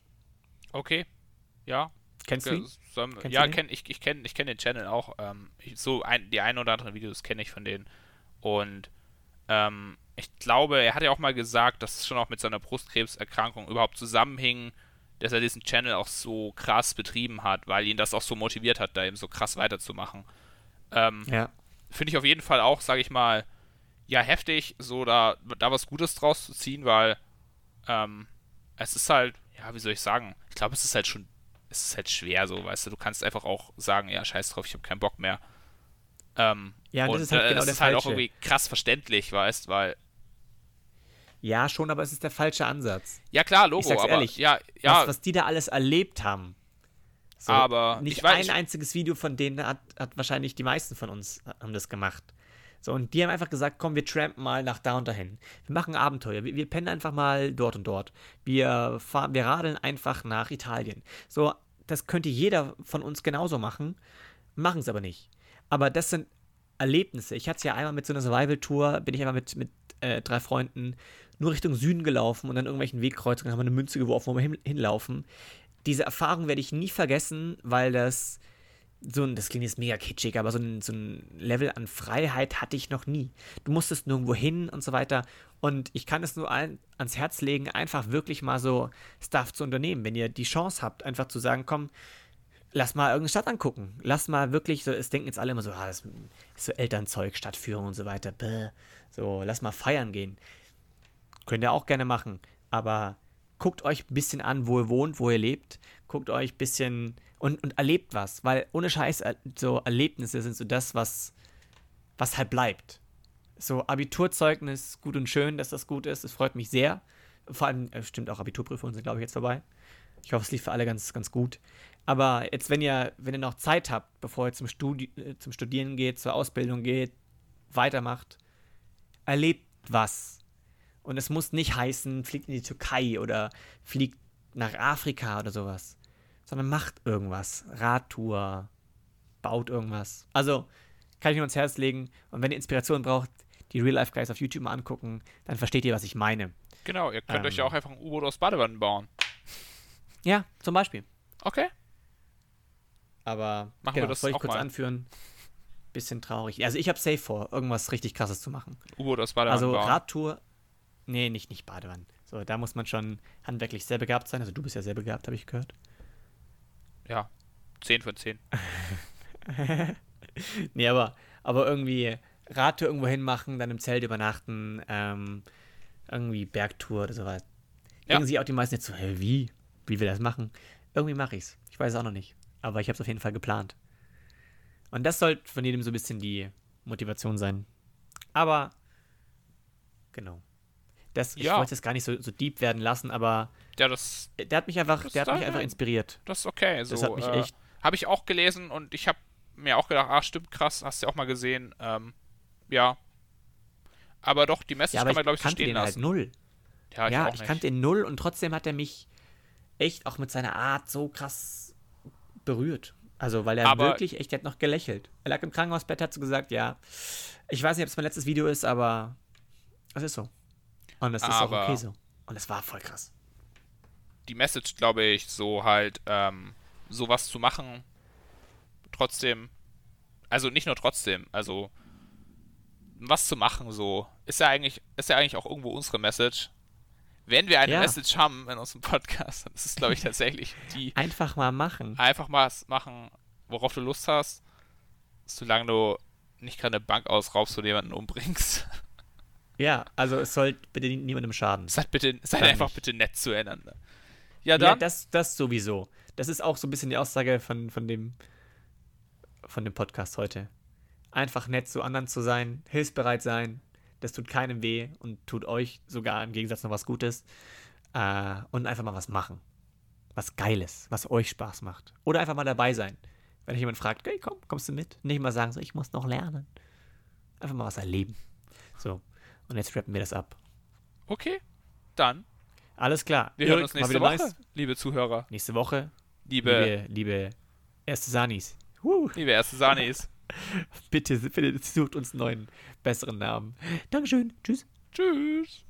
Okay, ja. Kennst du ihn? Kennst ja, kenn, ich, ich kenne ich kenn den Channel auch. Ähm, ich, so ein, die ein oder anderen Videos kenne ich von denen. Und ähm, ich glaube, er hat ja auch mal gesagt, dass es schon auch mit seiner Brustkrebserkrankung überhaupt zusammenhing, dass er diesen Channel auch so krass betrieben hat, weil ihn das auch so motiviert hat, da eben so krass weiterzumachen. Ähm, ja. Finde ich auf jeden Fall auch, sage ich mal, ja, heftig, so da, da was Gutes draus zu ziehen, weil ähm, es ist halt, ja, wie soll ich sagen, ich glaube, es ist halt schon, es ist halt schwer so, weißt du, du kannst einfach auch sagen, ja, scheiß drauf, ich habe keinen Bock mehr. Ähm, ja, das ist halt, äh, genau das ist halt auch irgendwie krass verständlich, weißt, weil ja, schon, aber es ist der falsche Ansatz. Ja, klar, Logo, ich sag's aber ehrlich, ja, ja. Was, was die da alles erlebt haben. So, aber nicht weiß, ein einziges Video von denen hat, hat wahrscheinlich die meisten von uns haben das gemacht. So, und die haben einfach gesagt, komm, wir trampen mal nach da und dahin. Wir machen Abenteuer. Wir, wir pennen einfach mal dort und dort. Wir, fahren, wir radeln einfach nach Italien. So, das könnte jeder von uns genauso machen, machen es aber nicht. Aber das sind Erlebnisse. Ich hatte es ja einmal mit so einer Survival-Tour, bin ich einmal mit, mit äh, drei Freunden nur Richtung Süden gelaufen und an irgendwelchen Wegkreuzungen haben wir eine Münze geworfen, wo wir hin, hinlaufen. Diese Erfahrung werde ich nie vergessen, weil das so ein, das klingt jetzt mega kitschig, aber so ein, so ein Level an Freiheit hatte ich noch nie. Du musstest nirgendwo hin und so weiter. Und ich kann es nur allen ans Herz legen, einfach wirklich mal so Stuff zu unternehmen. Wenn ihr die Chance habt, einfach zu sagen, komm, lass mal irgendeine Stadt angucken. Lass mal wirklich so, es denken jetzt alle immer so, ah, das ist so Elternzeug, Stadtführung und so weiter. Bäh. So, lass mal feiern gehen. Könnt ihr auch gerne machen. Aber guckt euch ein bisschen an, wo ihr wohnt, wo ihr lebt. Guckt euch ein bisschen und, und erlebt was. Weil ohne Scheiß, äh, so Erlebnisse sind so das, was, was halt bleibt. So Abiturzeugnis, gut und schön, dass das gut ist. Es freut mich sehr. Vor allem, äh, stimmt auch, Abiturprüfungen sind, glaube ich, jetzt vorbei. Ich hoffe, es lief für alle ganz, ganz gut. Aber jetzt, wenn ihr, wenn ihr noch Zeit habt, bevor ihr zum, Studi äh, zum Studieren geht, zur Ausbildung geht, weitermacht, erlebt was. Und es muss nicht heißen, fliegt in die Türkei oder fliegt nach Afrika oder sowas. Sondern macht irgendwas. Radtour, baut irgendwas. Also, kann ich nur ans Herz legen. Und wenn ihr Inspiration braucht, die Real Life Guys auf YouTube mal angucken, dann versteht ihr, was ich meine. Genau, ihr könnt ähm, euch ja auch einfach ein U-Boot aus Badewannen bauen. Ja, zum Beispiel. Okay. Aber machen genau, wir das wollte ich kurz mal. anführen. Bisschen traurig. Also ich habe safe vor, irgendwas richtig krasses zu machen. U-Boot aus Badewannen Also bauen. Radtour, Nee, nicht, nicht Badewanne. So, da muss man schon handwerklich sehr begabt sein. Also du bist ja sehr begabt, habe ich gehört. Ja, 10 von 10. nee, aber, aber irgendwie Radtour irgendwo hinmachen, dann im Zelt übernachten, ähm, irgendwie Bergtour oder sowas. Ja. Denken sich auch die meisten jetzt so, hä, wie? Wie will das machen? Irgendwie mache ich's. Ich weiß es auch noch nicht. Aber ich habe es auf jeden Fall geplant. Und das sollte von jedem so ein bisschen die Motivation sein. Aber genau. Das, ich Ja. wollte es gar nicht so, so deep werden lassen, aber Ja, das, der hat mich einfach, der hat mich einfach inspiriert. das ist okay. So, Das hat mich äh, echt. Habe ich auch gelesen und ich habe mir auch gedacht, ah, stimmt, krass, hast du ja auch mal gesehen. Ähm, ja. Aber doch, die Message Ja, kann man, glaube ich ich, so kannte stehen den halt lassen. null. ja, ich ja, ich kannte ihn null und trotzdem hat er mich echt auch mit seiner Art so krass berührt. Also, weil er Aber- wirklich echt, der hat noch gelächelt. Er lag im Krankenhausbett, hat so gesagt, ja, ich weiß nicht, ob es mein letztes Video ist, aber es ist so. Und es ist Aber- auch okay so. Und es war voll krass. die Message, glaube ich, so halt, ähm, sowas zu machen, trotzdem, also nicht nur trotzdem, also was zu machen, so, ist ja eigentlich, ist ja eigentlich auch irgendwo unsere Message. Wenn wir eine Ja. Message haben in unserem Podcast, dann ist es, glaube ich, tatsächlich die, Einfach mal machen. einfach mal machen, worauf du Lust hast, solange du nicht gerade eine Bank ausraubst oder jemanden umbringst. Ja, also es soll bitte niemandem schaden. Seid bitte, seid einfach nicht. bitte nett zueinander. Ja, Ja, dann. das, das sowieso. Das ist auch so ein bisschen die Aussage von, von, dem, von dem Podcast heute. Einfach nett zu anderen zu sein, hilfsbereit sein. Das tut keinem weh und tut euch sogar im Gegensatz noch was Gutes. Äh, und einfach mal was machen. Was Geiles, was euch Spaß macht. Oder einfach mal dabei sein. Wenn euch jemand fragt, hey, komm, kommst du mit? Nicht mal sagen, so, ich muss noch lernen. Einfach mal was erleben. So, und jetzt rappen wir das ab. okay, dann. Alles klar. Wir hören uns nächste Woche, nice. liebe Zuhörer. Nächste Woche Liebe, liebe, liebe erste Sanis. Huh, liebe erste Sanis. bitte, bitte sucht uns einen neuen, besseren Namen. Dankeschön. Tschüss. Tschüss.